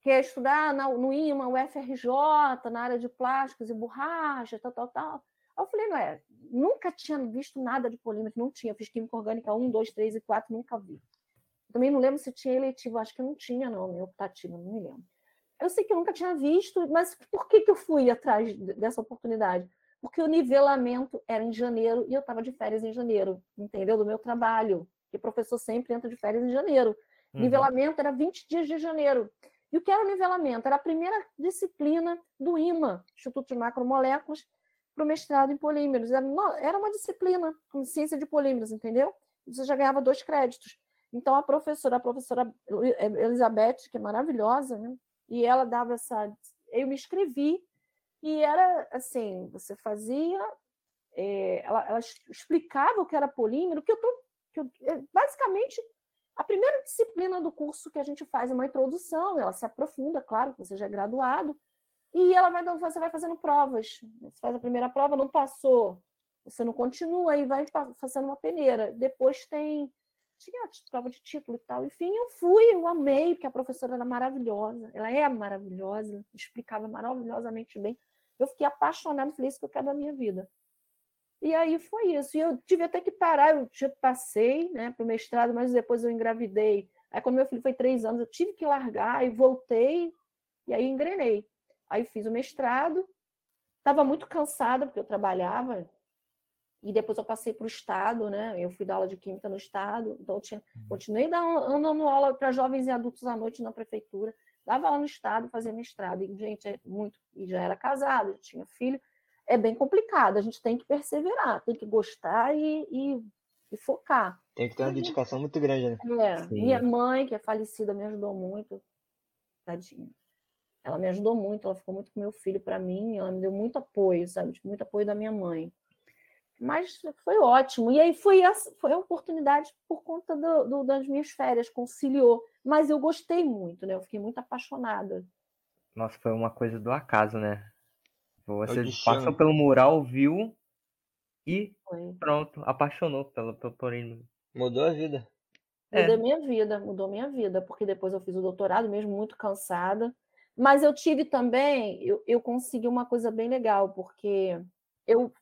quer estudar no IMA, o FRJ, na área de plásticos e borrachas, tal, tal, tal. eu falei, não é, nunca tinha visto nada de polímero, não tinha, fiz química orgânica 1, 2, 3 e 4, nunca vi. Também não lembro se tinha eletivo, acho que não tinha, não, optativo, não me lembro. Eu sei que eu nunca tinha visto, mas por que, que eu fui atrás dessa oportunidade? Porque o nivelamento era em janeiro e eu estava de férias em janeiro, entendeu? Do meu trabalho. E professor sempre entra de férias em janeiro. Uhum. Nivelamento era 20 dias de janeiro. E o que era o nivelamento? Era a primeira disciplina do IMA, Instituto de Macromoléculas, para o mestrado em polímeros. Era uma disciplina com ciência de polímeros, entendeu? Você já ganhava dois créditos. Então, a professora, a professora Elizabeth, que é maravilhosa, né? E ela dava essa. Eu me inscrevi, e era assim: você fazia. É, ela, ela, explicava o que era polímero, que eu tô. Que eu, é, basicamente, a primeira disciplina do curso que a gente faz é uma introdução, ela se aprofunda, claro, você já é graduado, e ela vai, você vai fazendo provas. Você faz a primeira prova, não passou, você não continua e vai fazendo uma peneira. Depois tem tinha prova de título e tal. Enfim, eu fui, eu amei, porque a professora era maravilhosa. Ela é maravilhosa, explicava maravilhosamente bem. Eu fiquei apaixonada, falei isso que eu quero da minha vida. E aí foi isso. E eu tive até que parar, eu passei né, para o mestrado, mas depois eu engravidei. Aí, quando meu filho foi três anos, eu tive que largar e voltei, e aí engrenei. Aí fiz o mestrado, estava muito cansada, porque eu trabalhava, e depois eu passei para o Estado, né? Eu fui dar aula de Química no Estado, então eu tinha, uhum. continuei dando aula para jovens e adultos à noite na prefeitura, dava aula no Estado, fazia mestrado, e, gente, é muito, e já era casado, já tinha filho, é bem complicado, a gente tem que perseverar, tem que gostar e, e, e focar. Tem que ter uma dedicação muito grande, né? É, minha mãe, que é falecida, me ajudou muito, tadinha. Ela me ajudou muito, ela ficou muito com meu filho para mim, ela me deu muito apoio, sabe? Muito apoio da minha mãe. Mas foi ótimo. E aí foi, a, foi a oportunidade por conta do, do, das minhas férias, conciliou. Mas eu gostei muito, né? Eu fiquei muito apaixonada. Nossa, foi uma coisa do acaso, né? Você passou pelo mural, viu e foi. pronto, apaixonou pelo, pelo Torino. Mudou a vida. Mudou é. minha vida, mudou minha vida, porque depois eu fiz o doutorado mesmo muito cansada. Mas eu tive também, eu, eu consegui uma coisa bem legal, porque eu, é,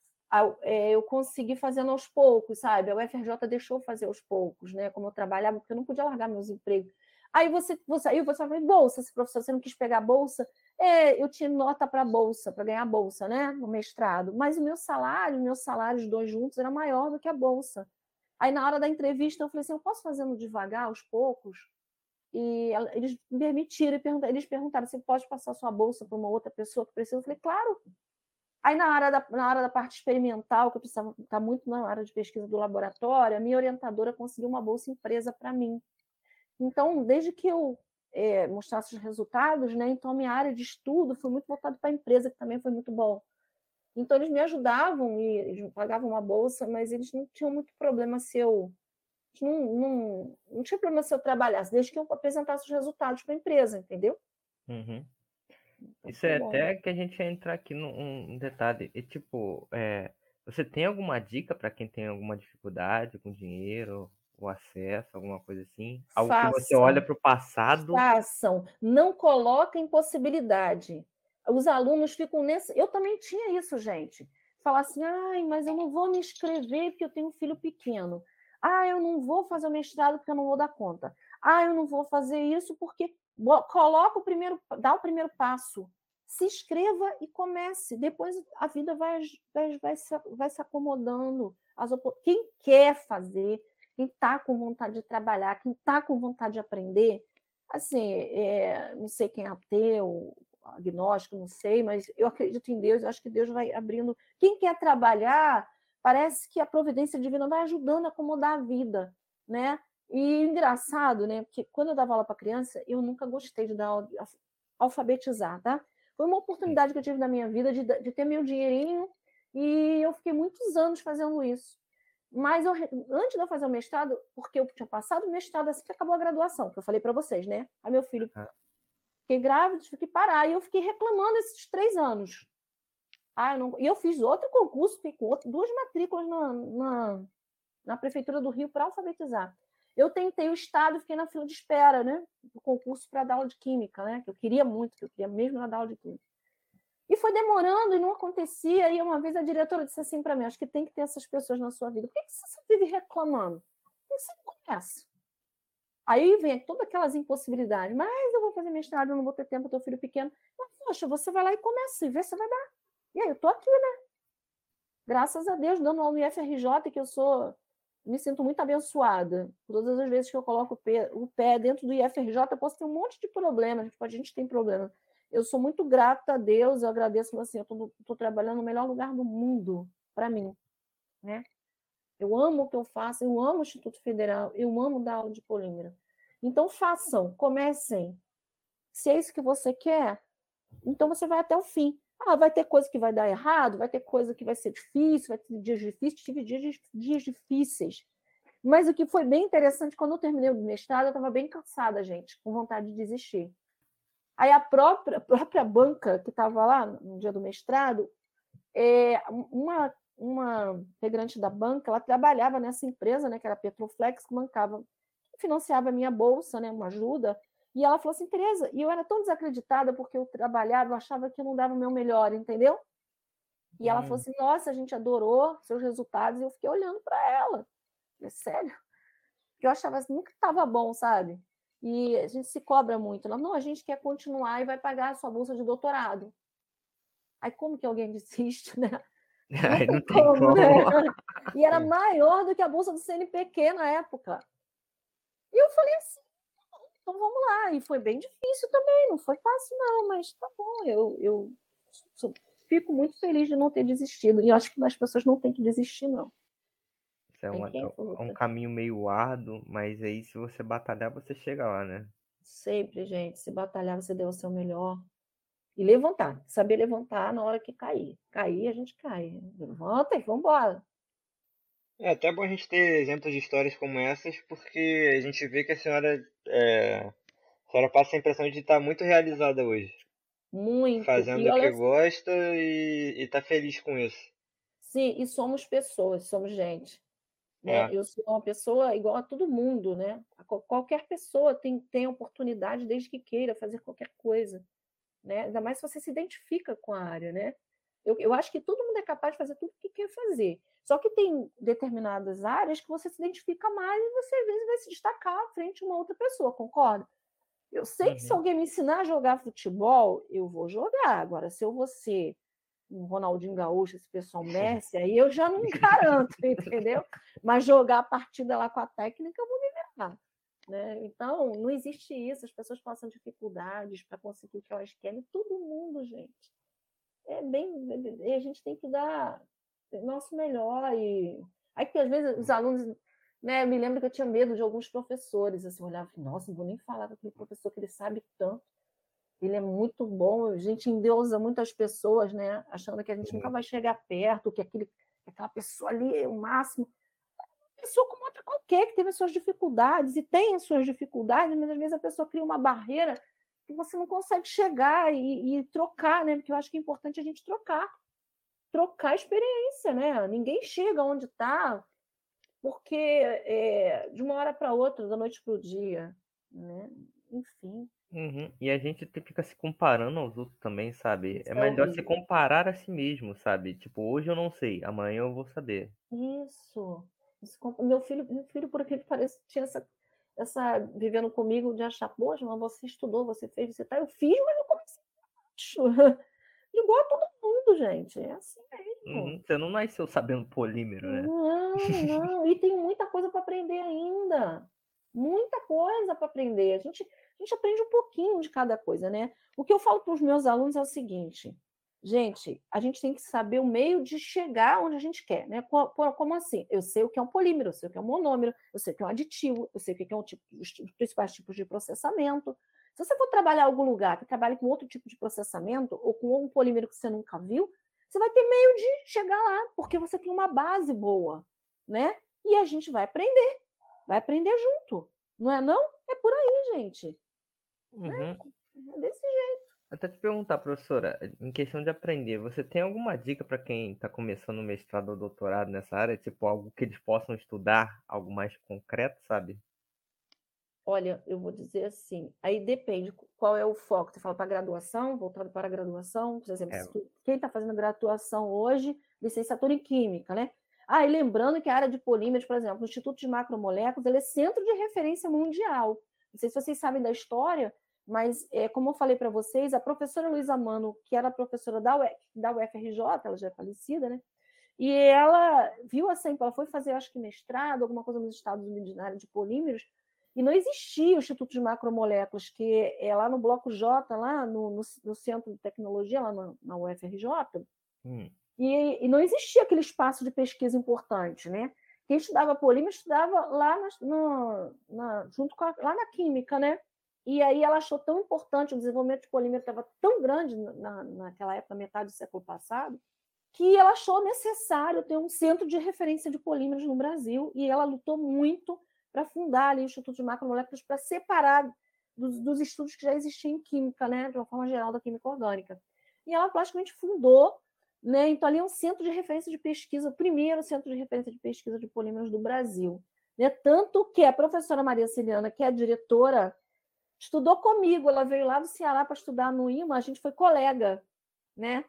eu consegui fazendo aos poucos, sabe? A UFRJ deixou fazer aos poucos, né? Como eu trabalhava, porque eu não podia largar meus empregos. Aí você, você, aí você fala, bolsa, se professor, você não quis pegar bolsa? É, eu tinha nota para bolsa, para ganhar bolsa, né? No mestrado. Mas o meu salário, meus salários dois juntos, era maior do que a bolsa. Aí na hora da entrevista eu falei assim, eu posso fazendo devagar, aos poucos? E eles me permitiram, eles perguntaram se pode passar sua bolsa para uma outra pessoa que precisa. Eu falei, claro. Aí, na hora, da, na hora da parte experimental, que eu precisava estar tá muito na área de pesquisa do laboratório, a minha orientadora conseguiu uma bolsa empresa para mim. Então, desde que eu é, mostrasse os resultados, né, então a minha área de estudo foi muito voltada para a empresa, que também foi muito bom. Então, eles me ajudavam e pagavam uma bolsa, mas eles não tinham muito problema se eu não, não, não tinha problema se eu trabalhasse, desde que eu apresentasse os resultados para a empresa, entendeu? Uhum. Então, Isso é até que a gente vai entrar aqui num um detalhe. E, tipo, é, você tem alguma dica para quem tem alguma dificuldade com dinheiro, o acesso, alguma coisa assim? Algo Façam. que você olha para o passado. Façam. Não coloquem possibilidade. Os alunos ficam nesse. Eu também tinha isso, gente. Falar assim, ai, mas eu não vou me inscrever porque eu tenho um filho pequeno. Ah, eu não vou fazer o mestrado porque eu não vou dar conta. Ah, eu não vou fazer isso porque coloca o primeiro, dá o primeiro passo, se inscreva e comece. Depois a vida vai, vai, vai, se, vai se acomodando. As, quem quer fazer, quem está com vontade de trabalhar, quem está com vontade de aprender, assim, é, não sei quem é ateu, agnóstico, não sei, mas eu acredito em Deus, acho que Deus vai abrindo. Quem quer trabalhar, parece que a providência divina vai ajudando a acomodar a vida, né? E engraçado, né? Porque quando eu dava aula para criança, eu nunca gostei de dar alfabetizar, tá? Foi uma oportunidade que eu tive na minha vida de, de ter meu dinheirinho e eu fiquei muitos anos fazendo isso. Mas eu, antes de eu fazer o mestrado, porque eu tinha passado o mestrado assim que acabou a graduação, que eu falei para vocês, né? Aí meu filho, fiquei grávida, tive que parar. E eu fiquei reclamando esses três anos. Ah, eu não... E eu fiz outro concurso, fiquei com outro, duas matrículas na, na, na Prefeitura do Rio para alfabetizar. Eu tentei o Estado, fiquei na fila de espera, né? Do concurso para dar aula de Química, né? Que eu queria muito, que eu queria mesmo dar aula de Química. E foi demorando e não acontecia. E uma vez a diretora disse assim para mim: acho que tem que ter essas pessoas na sua vida. Por que você vive reclamando? Por que você começa? Aí vem todas aquelas impossibilidades. Mas eu vou fazer mestrado, eu não vou ter tempo, eu tenho filho pequeno. Mas, poxa, você vai lá e começa e vê se vai dar. E aí, eu tô aqui, né? Graças a Deus, dando aula no IFRJ, que eu sou. Me sinto muito abençoada. Todas as vezes que eu coloco o pé, dentro do IFRJ, eu posso ter um monte de problemas. A gente tem problema eu sou muito grata a Deus, eu agradeço assim, eu estou trabalhando no melhor lugar do mundo para mim, né? Eu amo o que eu faço, eu amo o Instituto Federal, eu amo dar aula de polímero. Então façam, comecem. Se é isso que você quer, então você vai até o fim. Ah, vai ter coisa que vai dar errado, vai ter coisa que vai ser difícil, vai ter dias difíceis, tive dias, dias difíceis. Mas o que foi bem interessante, quando eu terminei o mestrado, eu estava bem cansada, gente, com vontade de desistir. Aí a própria, a própria banca que estava lá no dia do mestrado, é, uma, uma integrante da banca, ela trabalhava nessa empresa, né, que era a Petroflex, que bancava, financiava a minha bolsa, né, uma ajuda, e ela falou assim, Tereza, e eu era tão desacreditada porque eu trabalhava, eu achava que eu não dava o meu melhor, entendeu? E ela falou hum. assim, nossa, a gente adorou seus resultados, e eu fiquei olhando para ela. Falei, sério? Que eu achava assim, nunca estava bom, sabe? E a gente se cobra muito. Ela, não, a gente quer continuar e vai pagar a sua bolsa de doutorado. Aí como que alguém desiste, né? Não, não tem como, como. Né? E era maior do que a bolsa do CNPq na época. E eu falei assim, então vamos lá. E foi bem difícil também, não foi fácil, não, mas tá bom, eu, eu fico muito feliz de não ter desistido. E eu acho que as pessoas não têm que desistir, não. É, uma, é um caminho meio árduo, mas aí se você batalhar, você chega lá, né? Sempre, gente. Se batalhar, você deu o seu melhor. E levantar. Saber levantar na hora que cair. Cair, a gente cai. Levanta e vambora. É até bom a gente ter exemplos de histórias como essas, porque a gente vê que a senhora, é, a senhora passa a impressão de estar muito realizada hoje. Muito. Fazendo o que gosta e está feliz com isso. Sim, e somos pessoas, somos gente. Né? É. Eu sou uma pessoa igual a todo mundo, né? Qualquer pessoa tem, tem oportunidade desde que queira fazer qualquer coisa. Né? Ainda mais se você se identifica com a área, né? Eu, eu acho que todo mundo é capaz de fazer tudo o que quer fazer. Só que tem determinadas áreas que você se identifica mais e você às vezes vai se destacar frente a uma outra pessoa, concorda? Eu sei uhum. que se uhum. alguém me ensinar a jogar futebol, eu vou jogar. Agora, se eu vou ser um Ronaldinho Gaúcho, esse pessoal Messi, aí eu já não garanto, entendeu? Mas jogar a partida lá com a técnica, eu vou me virar. Né? Então, não existe isso. As pessoas passam dificuldades para conseguir o que elas querem. Todo mundo, gente. É bem. A gente tem que dar nosso melhor. E aí que às vezes os alunos, né, eu me lembro que eu tinha medo de alguns professores, assim, olhava, nossa, não vou nem falar com aquele professor que ele sabe tanto. Ele é muito bom, a gente endeusa muitas pessoas, né, achando que a gente nunca vai chegar perto, que aquele, aquela pessoa ali é o máximo. Uma pessoa como outra qualquer, que teve as suas dificuldades e tem as suas dificuldades, mas às vezes a pessoa cria uma barreira que você não consegue chegar e, e trocar, né? Porque eu acho que é importante a gente trocar trocar experiência, né? Ninguém chega onde está porque é, de uma hora para outra, da noite para o dia, né? Enfim. Uhum. E a gente fica se comparando aos outros também, sabe? É Isso é melhor é se comparar a si mesmo, sabe? Tipo, hoje eu não sei, amanhã eu vou saber. Isso. Isso meu filho, meu filho, por aquele parece, tinha essa, essa vivendo comigo de achar, poxa, mas você estudou, você fez, você tá. Eu fiz, mas eu comecei igual a todo mundo, gente. É assim mesmo. Uhum. Você não nasceu sabendo polímero, né? Não, não. E tem muita coisa para aprender ainda. Muita coisa para aprender. A gente, a gente aprende um pouquinho de cada coisa, né? O que eu falo para os meus alunos é o seguinte. Gente, a gente tem que saber o meio de chegar onde a gente quer, né? Como assim? Eu sei o que é um polímero, eu sei o que é um monômero, eu sei o que é um aditivo, eu sei o que é um tipo, os principais tipos de processamento, se você for trabalhar em algum lugar que trabalhe com outro tipo de processamento ou com um polímero que você nunca viu, você vai ter meio de chegar lá, porque você tem uma base boa, né? E a gente vai aprender, vai aprender junto, não é não? É por aí, gente. Uhum. É, é desse jeito. Até te perguntar, professora, em questão de aprender, você tem alguma dica para quem está começando o mestrado ou doutorado nessa área? Tipo, algo que eles possam estudar, algo mais concreto, sabe? Olha, eu vou dizer assim, aí depende qual é o foco. Você fala para graduação, voltado para a graduação, por exemplo, é. quem está fazendo graduação hoje, licenciatura em Química, né? Ah, e lembrando que a área de polímeros, por exemplo, o Instituto de Macromoléculas, ele é centro de referência mundial. Não sei se vocês sabem da história, mas é, como eu falei para vocês, a professora Luísa Mano, que era professora da, UF, da UFRJ, ela já é falecida, né? E ela viu assim, ela foi fazer, acho que mestrado, alguma coisa nos Estados Unidos na área de polímeros, e não existia o Instituto de Macromoléculas, que é lá no Bloco J, lá no, no, no Centro de Tecnologia, lá na, na UFRJ. Hum. E, e, não existia aquele espaço de pesquisa importante, né? Quem estudava polímero estudava lá na, no, na, junto com a, lá na química, né? E aí ela achou tão importante, o desenvolvimento de polímero estava tão grande na, naquela época, metade do século passado, que ela achou necessário ter um centro de referência de polímeros no Brasil, e ela lutou muito para fundar ali o Instituto de Macromoléculas para separar dos, dos, estudos que já existiam em química, né, de uma forma geral da química orgânica. E ela praticamente fundou, né, então ali é um centro de referência de pesquisa, o primeiro centro de referência de pesquisa de polímeros do Brasil. Né, tanto que a professora Maria Celiana, que é a diretora, estudou comigo, ela veio lá do Ceará para estudar no IMA, a gente foi colega, né?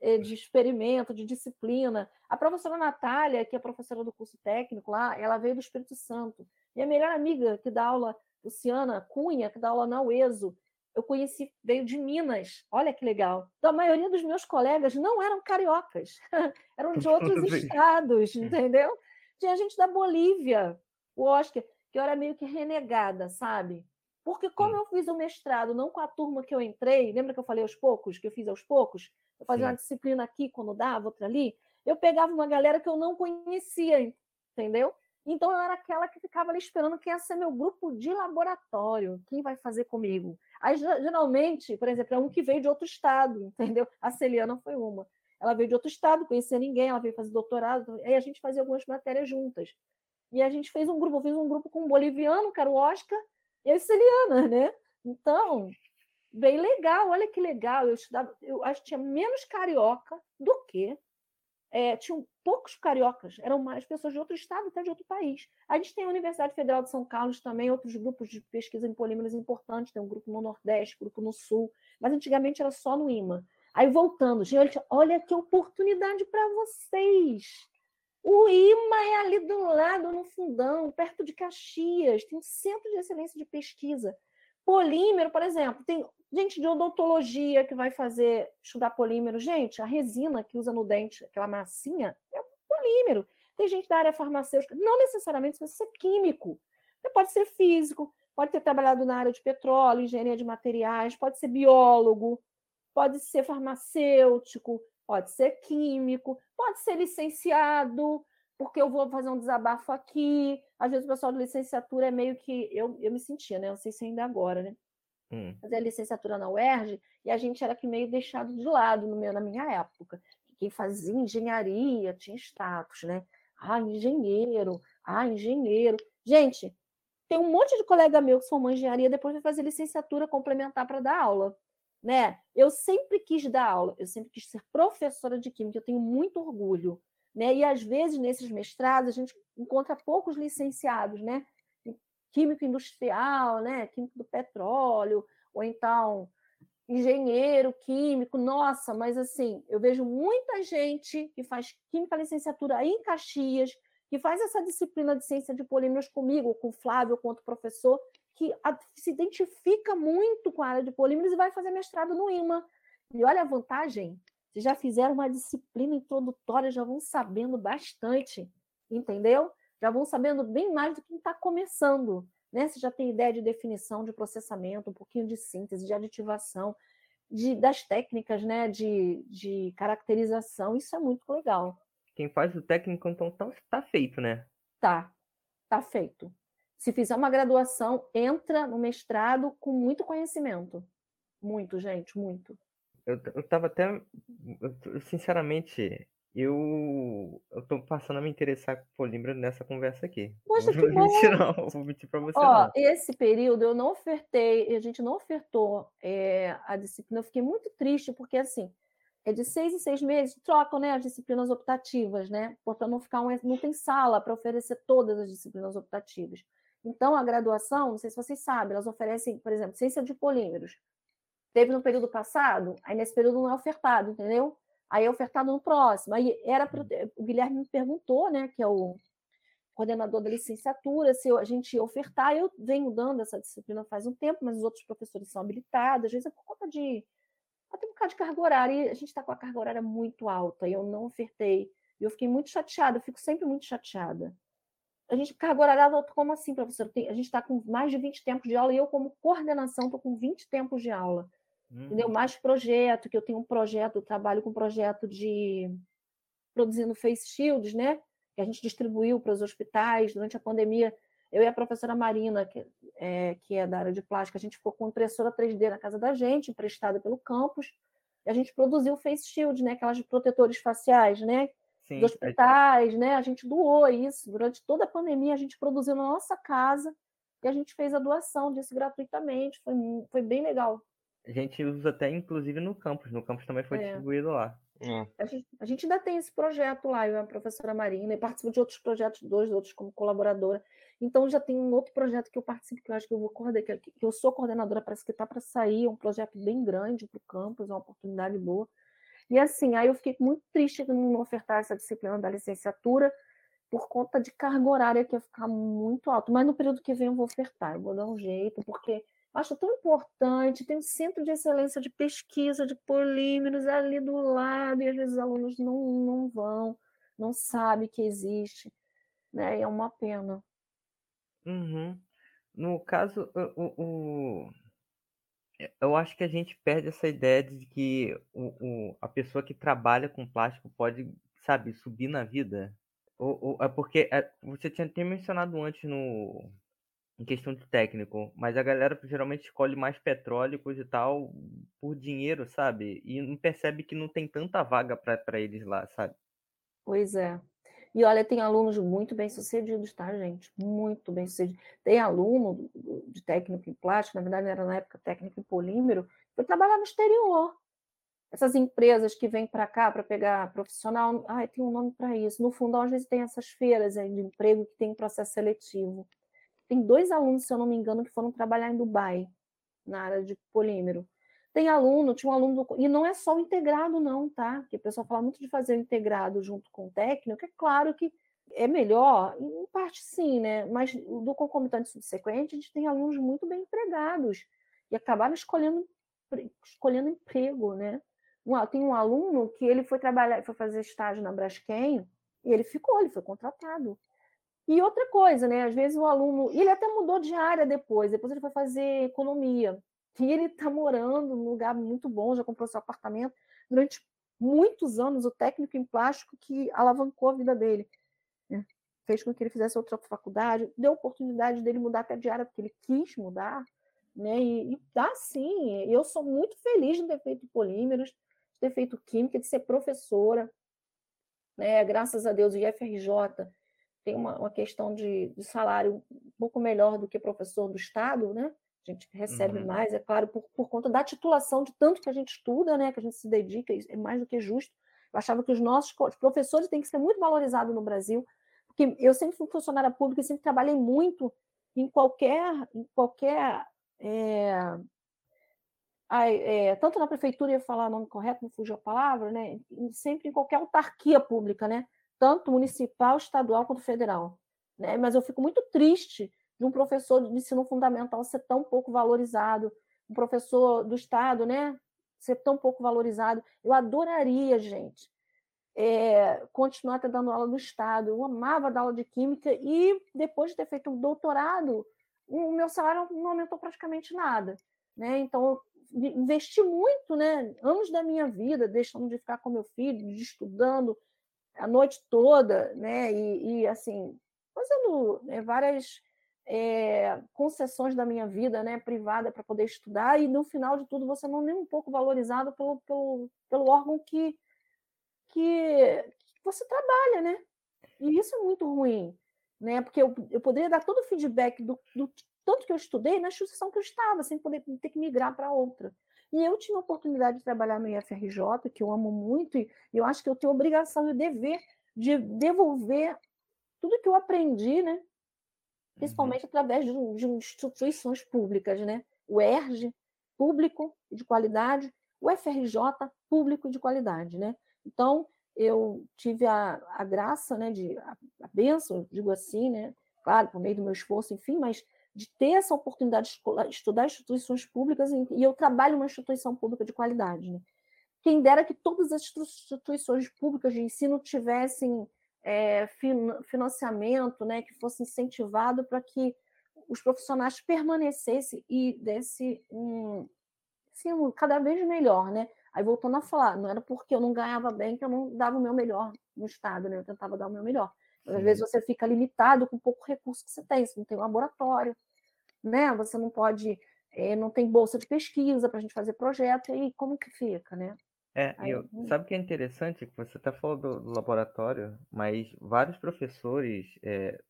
Eh, de experimento, de disciplina. A professora Natália, que é professora do curso técnico lá, ela veio do Espírito Santo. Minha melhor amiga, que dá aula, Luciana Cunha, que dá aula na UESO, eu conheci, veio de Minas. Olha que legal. Então, a maioria dos meus colegas não eram cariocas, eram de outros estados, entendeu? Tinha gente da Bolívia, o Oscar, que eu era meio que renegada, sabe? Porque como eu fiz o mestrado não com a turma que eu entrei, lembra que eu falei aos poucos, que eu fiz aos poucos? Eu fazia Sim. uma disciplina aqui quando dava, outra ali. Eu pegava uma galera que eu não conhecia, entendeu? Então eu era aquela que ficava ali esperando quem ia ser meu grupo de laboratório, quem vai fazer comigo. Aí geralmente, por exemplo, é um que veio de outro estado, entendeu? A Celiana foi uma. Ela veio de outro estado, conhecia ninguém, ela veio fazer doutorado, aí a gente fazia algumas matérias juntas. E a gente fez um grupo, eu fiz um grupo com um boliviano, que era o Oscar, e a Celiana, né? Então, bem legal, olha que legal. Eu estudava, eu acho que tinha menos carioca do que. É, tinham poucos cariocas, eram mais pessoas de outro estado, até de outro país. A gente tem a Universidade Federal de São Carlos também, outros grupos de pesquisa em polímeros importantes, tem um grupo no Nordeste, grupo no Sul, mas antigamente era só no IMA. Aí voltando, gente, olha que oportunidade para vocês. O IMA é ali do lado, no fundão, perto de Caxias, tem um centro de excelência de pesquisa. Polímero, por exemplo, tem gente de odontologia que vai fazer estudar polímero. Gente, a resina que usa no dente, aquela massinha, é polímero. Tem gente da área farmacêutica, não necessariamente você ser químico. Você pode ser físico, pode ter trabalhado na área de petróleo, engenharia de materiais, pode ser biólogo, pode ser farmacêutico, pode ser químico, pode ser licenciado, porque eu vou fazer um desabafo aqui. Às vezes o pessoal de licenciatura é meio que. Eu, eu me sentia, né? Não sei se ainda agora, né? Hum. Fazer a licenciatura na UERJ e a gente era que meio deixado de lado no meu, na minha época. Quem fazia engenharia tinha status, né? Ah, engenheiro, ah, engenheiro. Gente, tem um monte de colega meu que formou engenharia depois vai fazer licenciatura complementar para dar aula né? Eu sempre quis dar aula, eu sempre quis ser professora de química, eu tenho muito orgulho, né? E às vezes nesses mestrados a gente encontra poucos licenciados, né? Químico industrial, né? Químico do petróleo, ou então engenheiro químico, nossa, mas assim, eu vejo muita gente que faz química licenciatura em Caxias, que faz essa disciplina de ciência de polímeros comigo, com o Flávio, outro professor, que se identifica muito com a área de polímeros e vai fazer mestrado no IMA. E olha a vantagem, vocês já fizeram uma disciplina introdutória, já vão sabendo bastante, entendeu? Já vão sabendo bem mais do que está começando. Né? Você já tem ideia de definição, de processamento, um pouquinho de síntese, de aditivação, de, das técnicas né? de, de caracterização. Isso é muito legal. Quem faz o técnico, então, está tá feito, né? Tá, tá feito se fizer uma graduação, entra no mestrado com muito conhecimento. Muito, gente, muito. Eu, eu tava até. Eu, sinceramente, eu, eu tô passando a me interessar por Libra nessa conversa aqui. Poxa, que bom! Mentir, não, vou mentir pra você. Ó, não. esse período eu não ofertei, a gente não ofertou é, a disciplina. Eu fiquei muito triste, porque assim, é de seis em seis meses, trocam né, as disciplinas optativas, né? Para não ficar um, não tem sala para oferecer todas as disciplinas optativas. Então, a graduação, não sei se vocês sabem, elas oferecem, por exemplo, ciência de polímeros. Teve no período passado, aí nesse período não é ofertado, entendeu? Aí é ofertado no próximo. Aí era pro... o Guilherme me perguntou, né, que é o coordenador da licenciatura, se a gente ia ofertar. Eu venho dando essa disciplina faz um tempo, mas os outros professores são habilitados, às vezes é por conta de até um bocado de carga horária, e a gente está com a carga horária muito alta, e eu não ofertei. E eu fiquei muito chateada, eu fico sempre muito chateada a gente, carga horária, como assim, professor? A gente está com mais de 20 tempos de aula e eu, como coordenação, estou com 20 tempos de aula. Uhum. Entendeu? Mais projeto, que eu tenho um projeto, eu trabalho com projeto de produzindo face shields, né? Que a gente distribuiu para os hospitais durante a pandemia. Eu e a professora Marina, que é, que é da área de plástica, a gente ficou com impressora 3D na casa da gente, emprestada pelo campus, e a gente produziu face shield, né? Aquelas protetores faciais, né? Sim, dos hospitais, né? A gente doou isso. Durante toda a pandemia, a gente produziu na nossa casa e a gente fez a doação disso gratuitamente. Foi, foi bem legal. A gente usa até, inclusive, no campus. No campus também foi é. distribuído lá. É. A, gente, a, gente, ainda tem esse projeto lá, eu e a professora Marina, e participo de outros projetos, dois outros como colaboradora. Então já tem um outro projeto que eu participo, que eu acho que eu vou coordenar, que, que eu sou coordenadora, parece que está para sair, é um projeto bem grande para o campus, é uma oportunidade boa. E assim, aí eu fiquei muito triste de não ofertar essa disciplina da licenciatura por conta de carga horária que ia ficar muito alto. Mas no período que vem eu vou ofertar, eu vou dar um jeito, porque acho tão importante, tem um centro de excelência de pesquisa de polímeros ali do lado, e às vezes os alunos não, não vão, não sabem que existe, né? E é uma pena. Uhum. No caso, o, o, eu acho que a gente perde essa ideia de que o, o, a pessoa que trabalha com plástico pode, sabe, subir na vida. Ou, ou é porque é, você tinha até mencionado antes no em questão de técnico, mas a galera geralmente escolhe mais petróleo e tal por dinheiro, sabe? E não percebe que não tem tanta vaga para eles lá, sabe? Pois é. E olha, tem alunos muito bem-sucedidos, tá, gente? Muito bem-sucedidos. Tem aluno de técnico em plástico, na verdade era na época técnico em polímero, foi trabalhar no exterior. Essas empresas que vêm para cá para pegar profissional, ai, tem um nome para isso. No fundão, às vezes, tem essas feiras de emprego que tem um processo seletivo. Tem dois alunos, se eu não me engano, que foram trabalhar em Dubai, na área de polímero. Tem aluno, tinha um aluno, do, e não é só o integrado, não, tá? Porque o pessoal fala muito de fazer o integrado junto com o técnico, é claro que é melhor, em parte sim, né? Mas do concomitante subsequente, a gente tem alunos muito bem empregados e acabaram escolhendo, escolhendo emprego, né? Tem um aluno que ele foi trabalhar, foi fazer estágio na Braskem e ele ficou, ele foi contratado. E outra coisa, né? Às vezes o aluno, ele até mudou de área depois, depois ele foi fazer economia. E ele está morando num lugar muito bom, já comprou seu apartamento. Durante muitos anos, o técnico em plástico que alavancou a vida dele. Né? Fez com que ele fizesse outra faculdade, deu oportunidade dele mudar até de área, porque ele quis mudar. Né? E, e dá sim. Eu sou muito feliz de ter feito polímeros, de ter feito química, de ser professora. Né? Graças a Deus, o IFRJ tem uma, uma questão de, de, salário um pouco melhor do que professor do Estado, né? A gente recebe uhum. mais, é claro, por, por conta da titulação, de tanto que a gente estuda, né? Que a gente se dedica, é mais do que justo. Eu achava que os nossos os professores têm que ser muito valorizados no Brasil, porque eu sempre fui funcionária pública e sempre trabalhei muito em qualquer, em qualquer é, é, tanto na prefeitura, ia falar o nome correto, não fugiu a palavra, né? Sempre em qualquer autarquia pública, né? tanto municipal, estadual quanto federal. Né? Mas eu fico muito triste de um professor de ensino fundamental ser tão pouco valorizado, um professor do Estado né, ser tão pouco valorizado. Eu adoraria, gente, é, continuar até dando aula no Estado. Eu amava dar aula de Química e, depois de ter feito um doutorado, o meu salário não aumentou praticamente nada. Né? Então, investi muito, né, anos da minha vida, deixando de ficar com meu filho, estudando, a noite toda, né? E, e assim, fazendo né, várias é, concessões da minha vida, né, privada, para poder estudar, e no final de tudo você não é nem um pouco valorizado pelo, pelo, pelo órgão que, que você trabalha, né? E isso é muito ruim, né? Porque eu, eu poderia dar todo o feedback do, do tanto que eu estudei na instituição que eu estava, sem poder ter que migrar para outra. E eu tinha a oportunidade de trabalhar no IFRJ, que eu amo muito, e eu acho que eu tenho obrigação e dever de devolver tudo que eu aprendi, né? Principalmente uhum. através de, de, instituições públicas, né? O ERJ, público de qualidade, o FRJ, público de qualidade, né? Então, eu tive a, a graça, né, de, a, a benção, digo assim, né? Claro, por meio do meu esforço, enfim, mas de ter essa oportunidade de estudar instituições públicas e eu trabalho uma instituição pública de qualidade. Né? Quem dera que todas as instituições públicas de ensino tivessem é, financiamento, né, que fosse incentivado para que os profissionais permanecessem e desse um, assim, um, cada vez melhor, né? Aí voltando a falar, não era porque eu não ganhava bem que eu não dava o meu melhor no estado, né? Eu tentava dar o meu melhor. Às vezes você fica limitado com pouco recurso que você tem, você não tem um laboratório, né? Você não pode, é, não tem bolsa de pesquisa para a gente fazer projeto, e aí como que fica, né? É, Aí, eu, sabe o que é interessante? Que você até falou do, do laboratório, mas vários professores, é,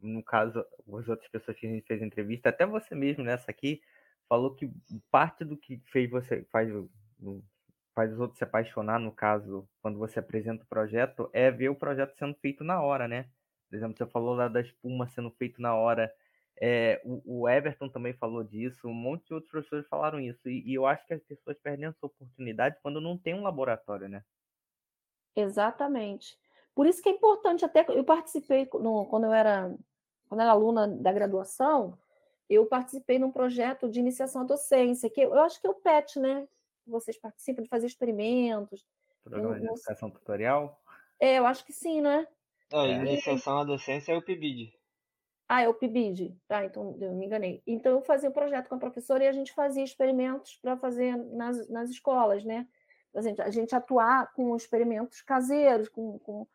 no caso, as outras pessoas que a gente fez entrevista, até você mesmo nessa aqui, falou que parte do que fez você, faz, faz os outros se apaixonar, no caso, quando você apresenta o projeto, é ver o projeto sendo feito na hora, né? Por exemplo, você falou lá da espuma sendo feito na hora. É, o, o, Everton também falou disso, um monte de outros professores falaram isso. E, e, eu acho que as pessoas perdem essa oportunidade quando não tem um laboratório, né? Exatamente. Por isso que é importante, até eu participei no, quando eu era quando eu era aluna da graduação, eu participei num projeto de iniciação à docência, que eu acho que é o PET, né? Vocês participam de fazer experimentos. Programa de educação tutorial? É, eu acho que sim, né? É, iniciação à docência é o PIBID. Ah, é o PIBID. Tá, então eu me enganei. Então eu fazia um projeto com a professora e a gente fazia experimentos para fazer nas, nas escolas, né? A gente, a gente atuar com experimentos caseiros, com, com,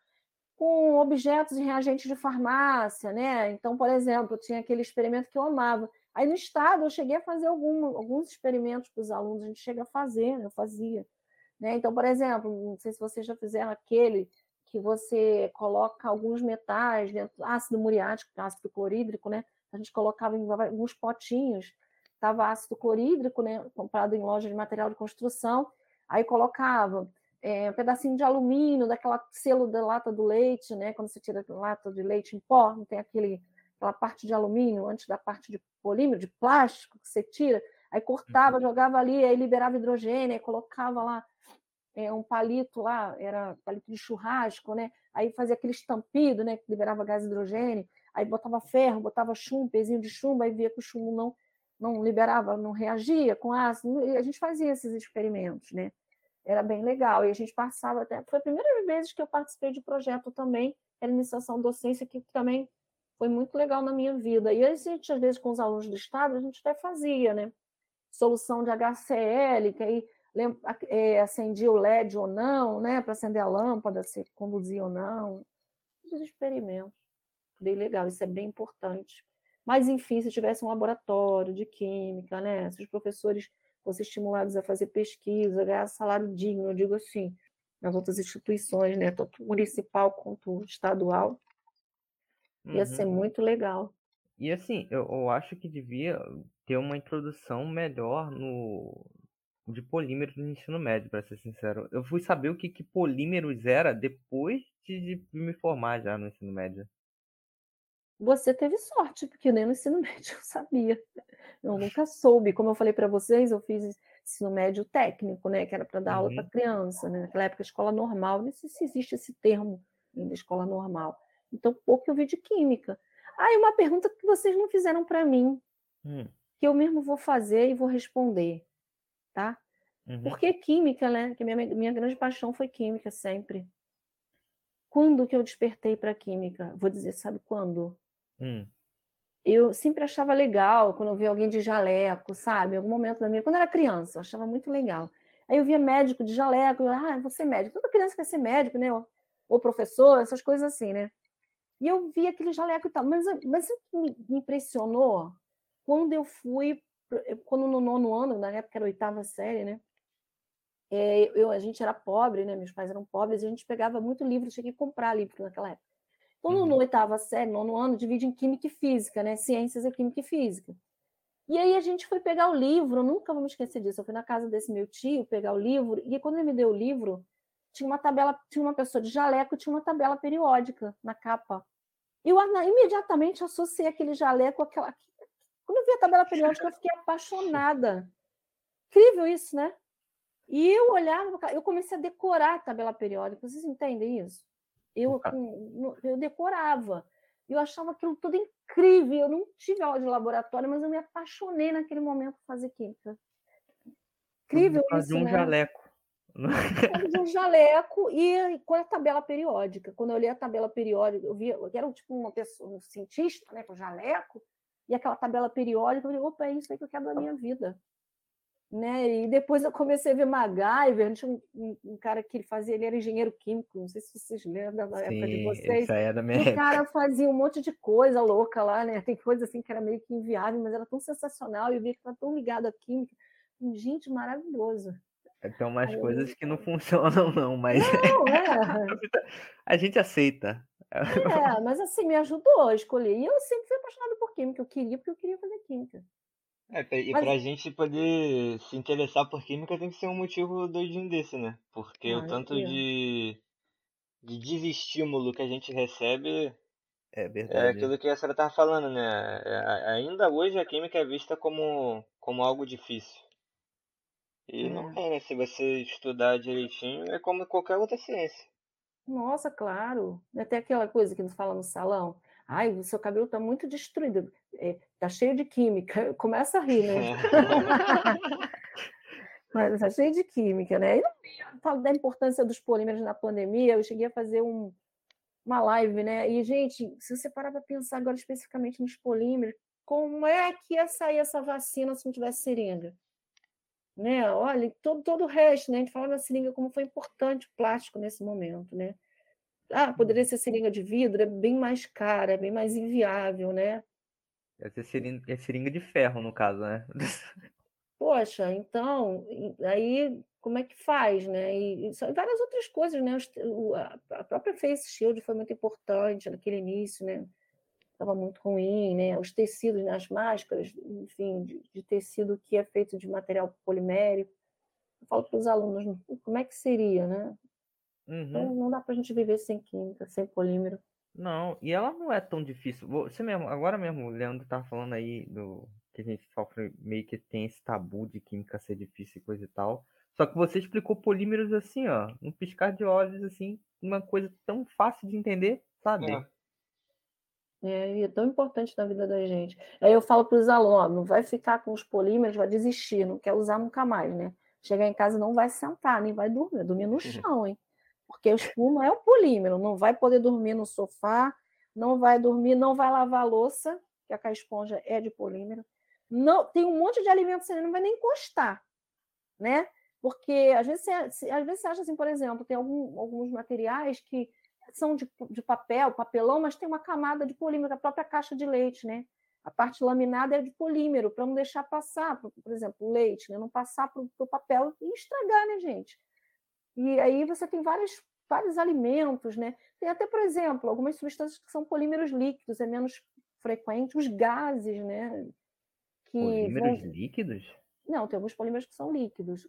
com objetos e reagentes de farmácia, né? Então, por exemplo, tinha aquele experimento que eu amava. Aí no estado eu cheguei a fazer algum, alguns experimentos para os alunos, a gente chega a fazer, eu fazia. Né? Então, por exemplo, não sei se vocês já fizeram aquele que você coloca alguns metais dentro, ácido muriático, é ácido clorídrico, né? A gente colocava em alguns potinhos, estava ácido clorídrico, né? Comprado em loja de material de construção, aí colocava é, um pedacinho de alumínio, daquela selo da lata do leite, né? Quando você tira a lata de leite em pó, não tem aquele, aquela parte de alumínio antes da parte de polímero, de plástico que você tira, aí cortava, uhum. jogava ali, aí liberava hidrogênio, aí colocava lá é, um palito lá, era palito de churrasco, né? Aí fazia aquele estampido, né? Que liberava gás hidrogênio, aí botava ferro, botava chumbo, pezinho de chumbo, aí via que o chumbo não, não liberava, não reagia com ácido. E a gente fazia esses experimentos, né? Era bem legal. E a gente passava até. Foi a primeira vez que eu participei de projeto também, era iniciação docência, que também foi muito legal na minha vida. E a gente, às vezes, com os alunos do Estado, a gente até fazia, né? Solução de HCl, que aí é, acendia o LED ou não, né, para acender a lâmpada, se conduzia ou não. Os experimentos. Bem legal, isso é bem importante. Mas, enfim, se tivesse um laboratório de química, né, se os professores fossem estimulados a fazer pesquisa, ganhar salário digno, eu digo assim, nas outras instituições, né, tanto municipal quanto estadual, ia uhum. ser muito legal. E assim, eu, eu acho que devia ter uma introdução melhor no, de polímeros no ensino médio, para ser sincero. Eu fui saber o que, que polímeros era depois de, de me formar já no ensino médio. Você teve sorte, porque nem no ensino médio eu sabia. Eu nunca soube. Como eu falei para vocês, eu fiz ensino médio técnico, né? Que era para dar uhum. aula para criança, né? Naquela época, escola normal, não sei se existe esse termo ainda, escola normal. Então, pouco eu vi de química. Ah, e uma pergunta que vocês não fizeram para mim, hum. que eu mesmo vou fazer e vou responder tá? Uhum. Porque química, né? Que minha, minha grande paixão foi química sempre. Quando que eu despertei para química? Vou dizer, sabe quando? Hum. Eu sempre achava legal quando eu via alguém de jaleco, sabe? Em algum momento da minha, quando eu era criança, eu achava muito legal. Aí eu via médico de jaleco, eu, ah, vou ser médico. Toda criança quer ser médico, né? Ou, ou professor, essas coisas assim, né? E eu via aquele jaleco e tal. Mas, mas o que me impressionou quando eu fui quando no nono ano, na época era oitava série, né? É, eu, a gente era pobre, né? Meus pais eram pobres, e a gente pegava muito livro, tinha que comprar livro naquela época. Então, uhum. no oitava série, nono ano, divide em Química e Física, né? Ciências é Química e Física. E aí a gente foi pegar o livro, nunca vou me esquecer disso. Eu fui na casa desse meu tio pegar o livro, e quando ele me deu o livro, tinha uma tabela, tinha uma pessoa de jaleco, tinha uma tabela periódica na capa. Eu imediatamente associei aquele jaleco àquela, quando eu vi a tabela periódica, eu fiquei apaixonada. Incrível isso, né? E eu olhava, eu comecei a decorar a tabela periódica. Vocês entendem isso? Eu, eu decorava. Eu achava aquilo tudo incrível. Eu não tive aula de laboratório, mas eu me apaixonei naquele momento por fazer química. Incrível isso, um né? jaleco. um jaleco e com a tabela periódica. Quando eu li a tabela periódica, eu vi, eu era tipo uma pessoa, um cientista, né, com jaleco, e aquela tabela periódica, eu falei, opa, é isso aí que eu quero da minha vida. Né? E depois eu comecei a ver MacGyver, tinha um, um, um, cara que ele fazia, ele era engenheiro químico, não sei se vocês lembram da época de vocês. Isso aí é da minha o cara fazia um monte de coisa louca lá, né? Tem coisa assim que era meio que inviável, mas era tão sensacional, e eu vi que estava tão ligado à química. Gente, maravilhoso. Tem umas Aí... coisas que não funcionam, não, mas. Não, é. a gente aceita. É, mas assim, me ajudou a escolher. E eu sempre fui apaixonada por química. Eu queria porque eu queria fazer química. É, e mas... pra gente poder se interessar por química tem que ser um motivo doidinho desse, né? Porque ah, o tanto é. de, de desestímulo que a gente recebe é, é verdade. É aquilo que a senhora tava falando, né? É, ainda hoje a química é vista como, como algo difícil. E não é, né? Se você estudar direitinho, é como qualquer outra ciência. Nossa, claro. Até aquela coisa que nos fala no salão. Ai, o seu cabelo está muito destruído, está é, cheio de química. Começa a rir, né? Mas está cheio de química, né? E não falo da importância dos polímeros na pandemia. Eu cheguei a fazer um, uma live, né? E, gente, se você parar para pensar agora especificamente nos polímeros, como é que ia sair essa vacina se não tivesse seringa? Né? Olha, todo, todo o resto, né? A gente fala da seringa como foi importante o plástico nesse momento, né? Ah, poderia uhum. ser seringa de vidro, é bem mais cara, é bem mais inviável, né? Deve ser seringa, é seringa de ferro, no caso, né? Poxa, então, aí como é que faz, né? E, e várias outras coisas, né? A própria Face Shield foi muito importante naquele início, né? Estava muito ruim, né? Os tecidos nas máscaras, enfim, de, de, tecido que é feito de material polimérico. Eu falo para os alunos, como é que seria, né? Uhum. Então, não dá para a gente viver sem química, sem polímero. Não, e ela não é tão difícil. Você mesmo, agora mesmo, o Leandro tá falando aí do que a gente sofre meio que tem esse tabu de química ser difícil e coisa e tal. Só que você explicou polímeros assim, ó, um piscar de olhos, assim, uma coisa tão fácil de entender, sabe? É. É, e é tão importante na vida da gente. Aí eu falo para os alunos, não vai ficar com os polímeros, vai desistir, não quer usar nunca mais, né? Chegar em casa não vai sentar, nem vai dormir, dormir no chão, hein? Porque o espuma é o polímero, não vai poder dormir no sofá, não vai dormir, não vai lavar a louça, que a esponja é de polímero. Não, tem um monte de alimentos que você não vai nem encostar, né? Porque às vezes você, às vezes você acha assim, por exemplo, tem algum, alguns materiais que são de, de papel, papelão, mas tem uma camada de polímero, a própria caixa de leite, né? A parte laminada é de polímero, para não deixar passar, por, por exemplo, o leite, né? não passar para o papel e estragar, né, gente? E aí você tem vários, vários alimentos, né? Tem até, por exemplo, algumas substâncias que são polímeros líquidos, é menos frequente, os gases, né? Que polímeros vão... líquidos? Não, tem alguns polímeros que são líquidos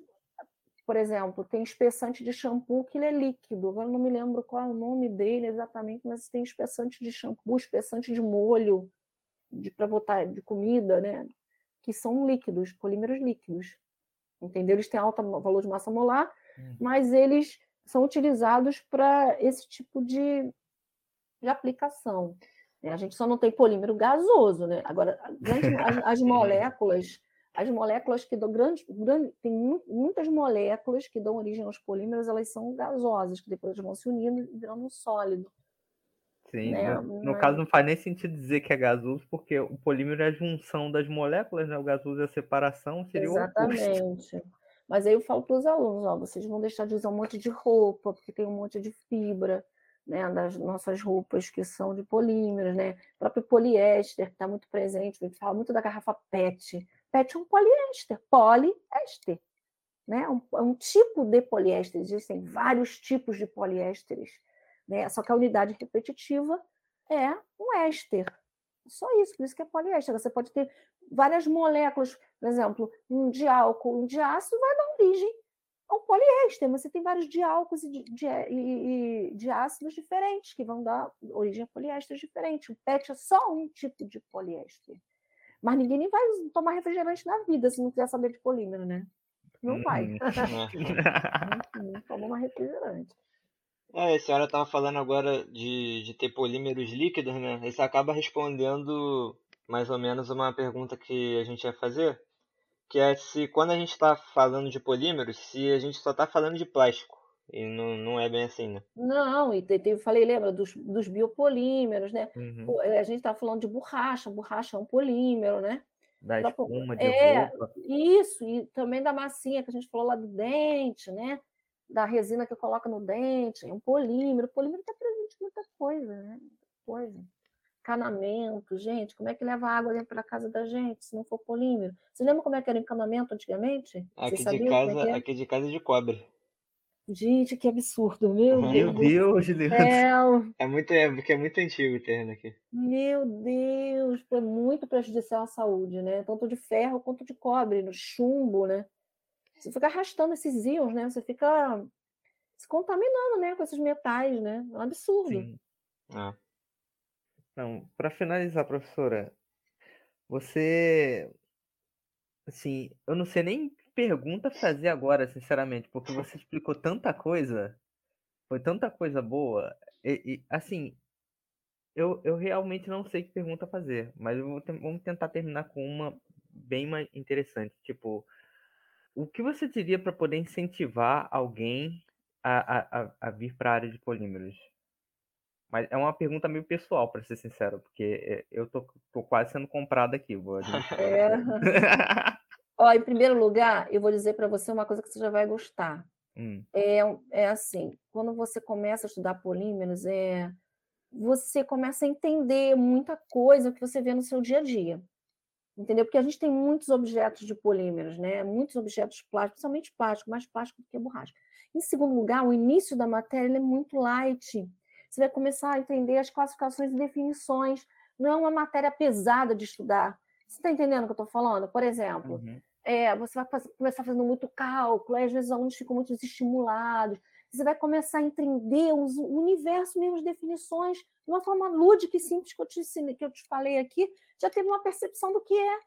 por exemplo, tem espessante de shampoo que ele é líquido. Agora não me lembro qual é o nome dele exatamente, mas tem espessante de shampoo, espessante de molho, de para botar de comida, né? Que são líquidos, polímeros líquidos. Entendeu? Eles têm alto valor de massa molar, hum. mas eles são utilizados para esse tipo de, de aplicação. A gente só não tem polímero gasoso, né? Agora, as, as moléculas as moléculas que dão grandes, grande, tem muitas moléculas que dão origem aos polímeros, elas são gasosas, que depois vão se unindo e virando um sólido. Sim, né? no, no Mas... caso não faz nem sentido dizer que é gasoso, porque o polímero é a junção das moléculas, né? O gasoso é a separação, seria Exatamente. o Mas aí eu falo para os alunos, ó, vocês vão deixar de usar um monte de roupa, porque tem um monte de fibra, né, das nossas roupas que são de polímeros, né? O próprio poliéster, que está muito presente, a gente fala muito da garrafa PET, PET é um poliéster, poliéster. Né? Um, um tipo de poliéster, existem vários tipos de poliésteres, né? só que a unidade repetitiva é um éster. Só isso, por isso que é poliéster. Você pode ter várias moléculas, por exemplo, um de álcool, um de ácido vai dar origem ao poliéster. Você tem vários diálcools e de, de, de, ácidos diferentes que vão dar origem a poliésteres diferentes. O PET é só um tipo de poliéster. Mas ninguém nem vai tomar refrigerante na vida se não quiser saber de polímero, né? Não vai. Hum. não, toma uma refrigerante. É, a senhora estava falando agora de, de ter polímeros líquidos, né? Isso acaba respondendo mais ou menos uma pergunta que a gente ia fazer, que é se quando a gente está falando de polímeros, se a gente só está falando de plástico. E não, não é bem assim, né? Não, e eu falei, lembra, dos, dos biopolímeros, né? Uhum. A gente está falando de borracha, borracha é um polímero, né? Da espuma de é, roupa. Isso, e também da massinha que a gente falou lá do dente, né? Da resina que coloca no dente, é um polímero. O polímero está presente em muita coisa, né? Muita coisa. Encanamento, gente, como é que leva água dentro da casa da gente se não for polímero? Você lembra como é que era o encanamento antigamente? Aqui de é casa, é? aqui de casa é de cobre. Gente, que absurdo, meu Uhum. Meu Deus. Deus, Leandro. É, muito, é porque é muito antigo o terreno aqui. Meu Deus, foi muito prejudicial à saúde, né? Tanto de ferro quanto de cobre, no chumbo, né? Você fica arrastando esses íons, né? Você fica se contaminando, né, com esses metais, né? É um absurdo. Sim. Ah. Então, para finalizar, professora, você, assim, eu não sei nem pergunta fazer agora, sinceramente, porque você explicou tanta coisa, foi tanta coisa boa, e, e, assim, eu, eu realmente não sei que pergunta fazer, mas ten- vamos tentar terminar com uma bem mais interessante, tipo, o que você diria para poder incentivar alguém a, a, a, vir para a área de polímeros? Mas é uma pergunta meio pessoal, para ser sincero, porque é, eu tô, tô quase sendo comprado aqui, vou. É. Ó, em primeiro lugar, eu vou dizer para você uma coisa que você já vai gostar. Hum, É, é assim, quando você começa a estudar polímeros, é, você começa a entender muita coisa que você vê no seu dia a dia. Entendeu? Porque a gente tem muitos objetos de polímeros, né? Muitos objetos plásticos, principalmente plástico, mais plástico do que borracha. Em segundo lugar, o início da matéria é muito light. Você vai começar a entender as classificações e definições. Não é uma matéria pesada de estudar. Você está entendendo o que eu estou falando? Por exemplo, uhum, é, você vai começar fazendo muito cálculo, aí às vezes os alunos ficam muito desestimulados. Você vai começar a entender o universo mesmo, as definições, de uma forma lúdica e simples que eu te que eu te falei aqui, já teve uma percepção do que é.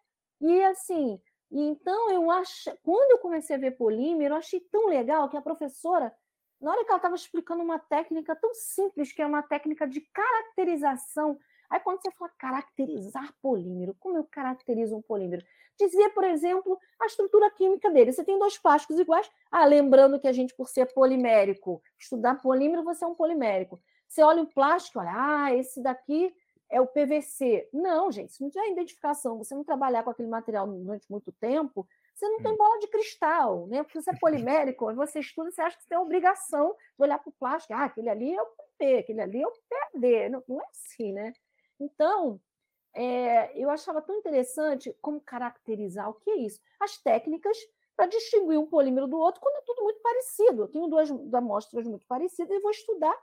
E assim, e então eu acho, quando eu comecei a ver polímero, eu achei tão legal que a professora, na hora que ela estava explicando uma técnica tão simples, que é uma técnica de caracterização, aí quando você fala caracterizar polímero, como eu caracterizo um polímero? Dizia, por exemplo, a estrutura química dele. Você tem dois plásticos iguais. Ah, lembrando que a gente, por ser polimérico, estudar polímero, você é um polimérico. Você olha o plástico, olha, ah, esse daqui é o PVC. Não, gente, isso não é identificação. Você não trabalhar com aquele material durante muito tempo, você não tem bola de cristal, né? Porque você é polimérico, você estuda, você acha que você tem a obrigação de olhar para o plástico. Ah, aquele ali é o PP, aquele ali é o PD. Não, não é assim, né? Então, é, eu achava tão interessante como caracterizar o que é isso. As técnicas para distinguir um polímero do outro quando é tudo muito parecido. Eu tenho duas amostras muito parecidas e vou estudar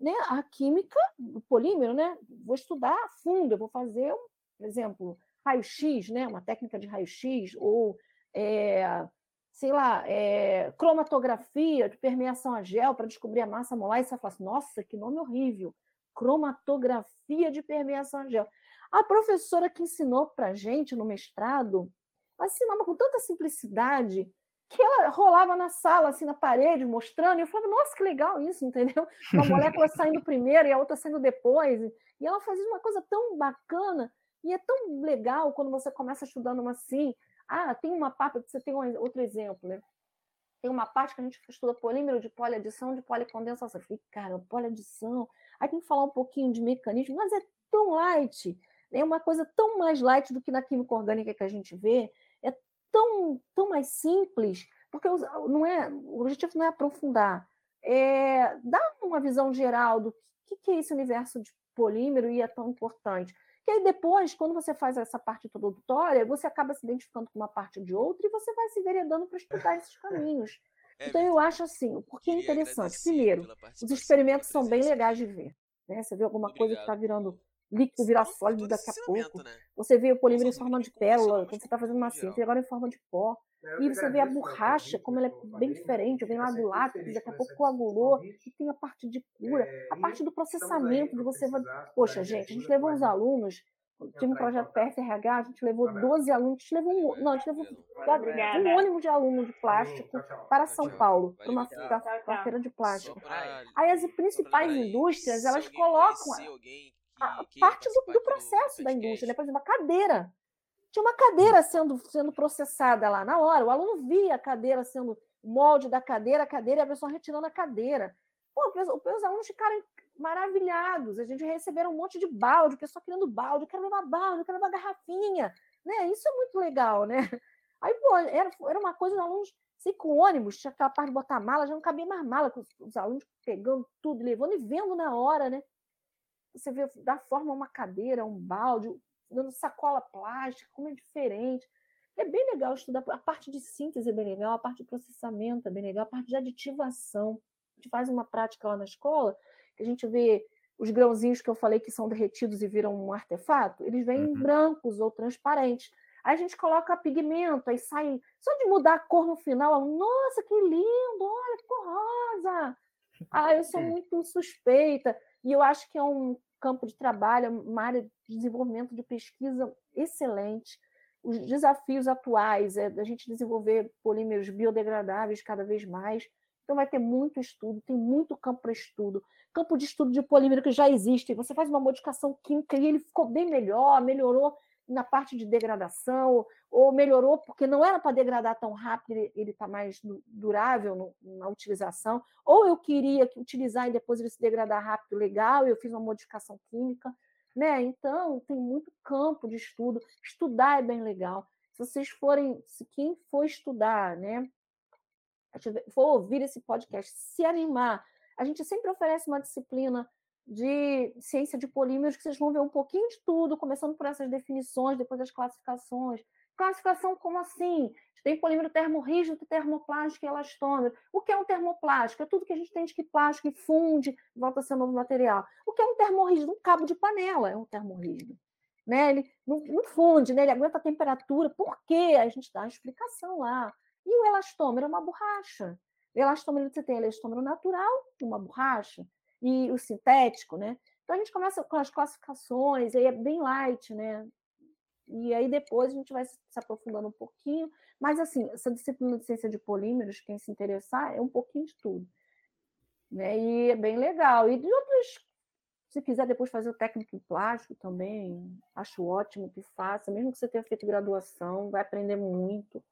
né, a química do polímero, né? Vou estudar a fundo, eu vou fazer, um, por exemplo, raio-x, né? uma técnica de raio-x, ou, é, sei lá, é, cromatografia de permeação a gel para descobrir a massa molar, e você vai falar assim, nossa, que nome horrível, cromatografia de permeação a gel. A professora que ensinou para gente no mestrado, ela ensinava com tanta simplicidade que ela rolava na sala, assim, na parede, mostrando, e eu falava, nossa, que legal isso, entendeu? Uma molécula saindo primeiro e a outra saindo depois. E ela fazia uma coisa tão bacana, e é tão legal quando você começa estudando uma assim. Ah, tem uma parte, você tem um outro exemplo, né? Tem uma parte que a gente estuda polímero de poliadição, de policondensação. Eu falei, cara, poliadição. Aí tem que falar um pouquinho de mecanismo, mas é tão light, é uma coisa tão mais light do que na química orgânica que a gente vê, é tão, tão mais simples, porque não é, o objetivo não é aprofundar, é dar uma visão geral do que, que é esse universo de polímero e é tão importante. Que aí depois, quando você faz essa parte introdutória, você acaba se identificando com uma parte de outra e você vai se veredando para estudar esses caminhos. É, Então eu acho assim, porque é interessante. Primeiro, os experimentos são bem legais de ver. Né? Você vê alguma coisa que está virando líquido, virar sólido daqui a pouco. Né? Você vê o polímero em forma de pérola, quando você está fazendo uma síntese, agora em forma de pó. E você vê a borracha, como ela é bem diferente, vem lá do látex, daqui a pouco coagulou, e tem a parte de cura, a parte do processamento, de você... Poxa, gente, a gente levou os alunos, tinha um projeto PFRH, a gente levou 12 alunos, a gente levou um, não, a gente levou um ônibus de aluno de plástico para São Paulo, para uma, uma feira de plástico. Aí as principais indústrias, elas colocam a parte do, do processo da indústria, né? por exemplo, a cadeira. tinha uma cadeira sendo, sendo processada lá na hora. O aluno via a cadeira sendo molde da cadeira, a cadeira e a pessoa retirando a cadeira. Pô, os alunos ficaram maravilhados. A gente receberam um monte de balde, o pessoal querendo balde, quero levar balde, quero levar garrafinha. Né? Isso é muito legal, né? Aí, pô, era, era uma coisa, os alunos, assim, com ônibus, tinha aquela parte de botar mala, já não cabia mais mala, com os alunos pegando tudo, levando e vendo na hora, né? Você vê da forma uma cadeira, um balde, dando sacola plástica, como é diferente. É bem legal estudar. A parte de síntese é bem legal, a parte de processamento é bem legal, a parte de aditivação. A gente faz uma prática lá na escola, que a gente vê os grãozinhos que eu falei que são derretidos e viram um artefato, eles vêm uhum. brancos ou transparentes. Aí a gente coloca pigmento, aí sai. Só de mudar a cor no final, nossa, que lindo! Olha, ficou rosa! Ah, eu sou muito suspeita. E eu acho que é um campo de trabalho, uma área de desenvolvimento de pesquisa excelente. Os desafios atuais é a gente desenvolver polímeros biodegradáveis cada vez mais. Então vai ter muito estudo, tem muito campo para estudo. Campo de estudo de polímero que já existe. Você faz uma modificação química e ele ficou bem melhor, melhorou na parte de degradação, ou melhorou porque não era para degradar tão rápido, ele está mais durável no, na utilização, ou eu queria utilizar e depois ele se degradar rápido, legal, eu fiz uma modificação química. Né? Então, tem muito campo de estudo. Estudar é bem legal. Se vocês forem, se quem for estudar, né, for ouvir esse podcast, se animar, a gente sempre oferece uma disciplina de ciência de polímeros, que vocês vão ver um pouquinho de tudo, começando por essas definições, depois as classificações. Classificação como assim? Tem polímero termorrígido, termoplástico e elastômero. O que é um termoplástico? É tudo que a gente tem de que plástico e funde, volta a ser novo material. O que é um termorrígido? Um cabo de panela é um termorrígido. Né? Ele não, não funde, né? ele aguenta a temperatura. Por quê? A gente dá a explicação lá. E o elastômero é uma borracha. O elastômero, você tem elastômero natural, uma borracha e o sintético, né? Então a gente começa com as classificações, aí é bem light, né? E aí depois a gente vai se aprofundando um pouquinho, mas assim, essa disciplina de ciência de polímeros, quem se interessar, é um pouquinho de tudo. Né? E é bem legal. E de outros, se quiser depois fazer o técnico em plástico também, acho ótimo que faça, mesmo que você tenha feito graduação, vai aprender muito.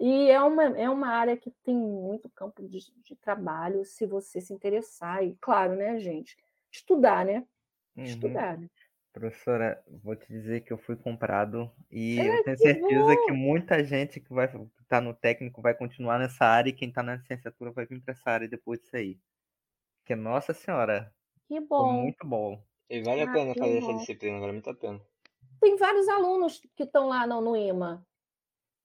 E é uma, é uma área que tem muito campo de, de trabalho, se você se interessar. E, claro, né, gente? Estudar, né? Uhum. Estudar, né? Professora, vou te dizer que eu fui comprado e é, eu tenho certeza bom. que muita gente que vai estar tá no técnico vai continuar nessa área e quem está na licenciatura vai vir para essa área depois disso aí. Porque, nossa senhora, que bom. muito bom. E vale a ah, pena fazer bom. essa disciplina, vale muito a pena. Tem vários alunos que estão lá no, no IMA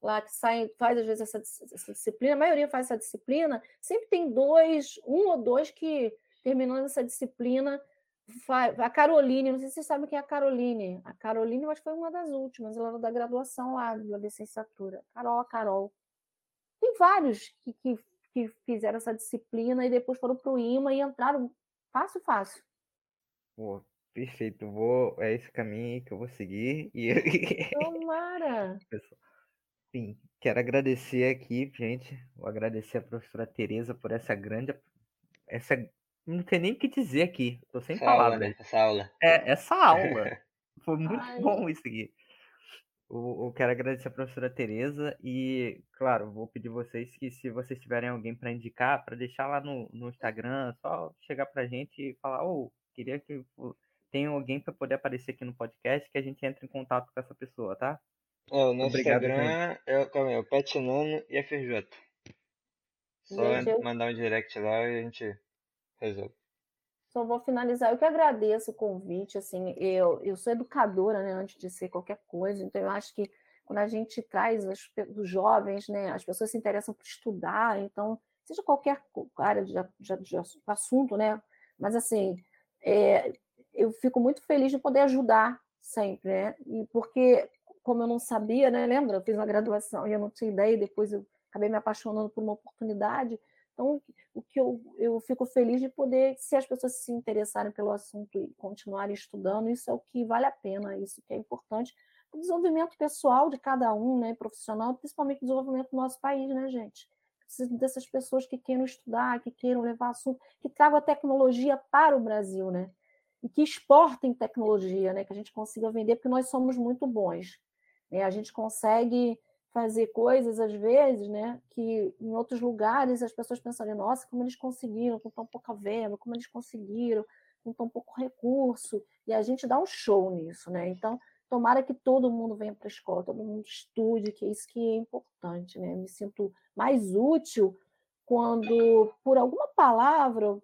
lá que saem, faz às vezes essa, essa, disciplina, a maioria faz essa disciplina, sempre tem dois, um ou dois que, terminando essa disciplina, faz, a Caroline, não sei se vocês sabem quem é a Caroline. A Caroline, acho que foi uma das últimas, ela era da graduação lá, da licenciatura. Carol, a Carol. Tem vários que, que, que fizeram essa disciplina e depois foram para o IMA e entraram fácil, fácil. Pô, perfeito. Vou, é esse caminho que eu vou seguir. E... Tomara! Pessoal, Sim, quero agradecer aqui, gente. Vou agradecer a professora Tereza por essa grande. Essa. Não tem nem o que dizer aqui. Tô sem essa palavras. Aula, né? Essa aula. É, essa aula. Foi muito Ai. bom isso aqui. Eu, eu, quero agradecer a professora Tereza e, claro, vou pedir vocês que, se vocês tiverem alguém para indicar, para deixar lá no, no Instagram, só chegar para a gente e falar: oh, queria que tenha alguém para poder aparecer aqui no podcast, que a gente entre em contato com essa pessoa, tá? É, o nosso Obrigado, Instagram é, calma aí, é o Petinano e a FJ. Só gente, eu... mandar um direct lá e a gente resolve. Só vou finalizar. Eu que agradeço o convite. Assim, eu, eu sou educadora, né, antes de ser qualquer coisa, então eu acho que quando a gente traz os, os jovens, né, as pessoas se interessam por estudar, então, seja qualquer área de, de, de assunto, né, mas assim, é, eu fico muito feliz de poder ajudar sempre, né, e porque como eu não sabia, né? Lembra? Eu fiz uma graduação e eu não tinha ideia, e depois eu acabei me apaixonando por uma oportunidade. Então, o que eu, eu fico feliz de poder, se as pessoas se interessarem pelo assunto e continuarem estudando, isso é o que vale a pena, isso que é importante o desenvolvimento pessoal de cada um, né, profissional, principalmente o desenvolvimento do nosso país, né, gente? Preciso dessas pessoas que queiram estudar, que queiram levar assunto, que tragam a tecnologia para o Brasil, né? E que exportem tecnologia, né? Que a gente consiga vender, porque nós somos muito bons Né? A gente consegue fazer coisas, às vezes, né, que em outros lugares as pessoas pensam, nossa, como eles conseguiram, com tão pouca verba, como eles conseguiram, com tão pouco recurso, e a gente dá um show nisso, né? Então, tomara que todo mundo venha para a escola, todo mundo estude, que é isso que é importante, né? Eu me sinto mais útil quando, por alguma palavra,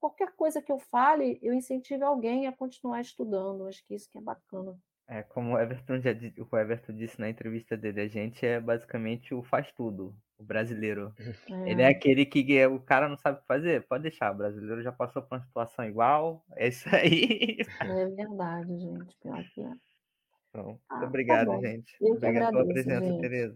qualquer coisa que eu fale, eu incentive alguém a continuar estudando. Acho que isso que é bacana. É, como o Everton, já, o Everton disse na entrevista dele, a gente é basicamente o faz tudo, o brasileiro. É. Ele é aquele que o cara não sabe fazer, pode deixar, o brasileiro já passou por uma situação igual, é isso aí. É verdade, gente, pior que é. Pronto. Ah, tá obrigado, tá gente. Eu obrigado pela presença, gente. Tereza.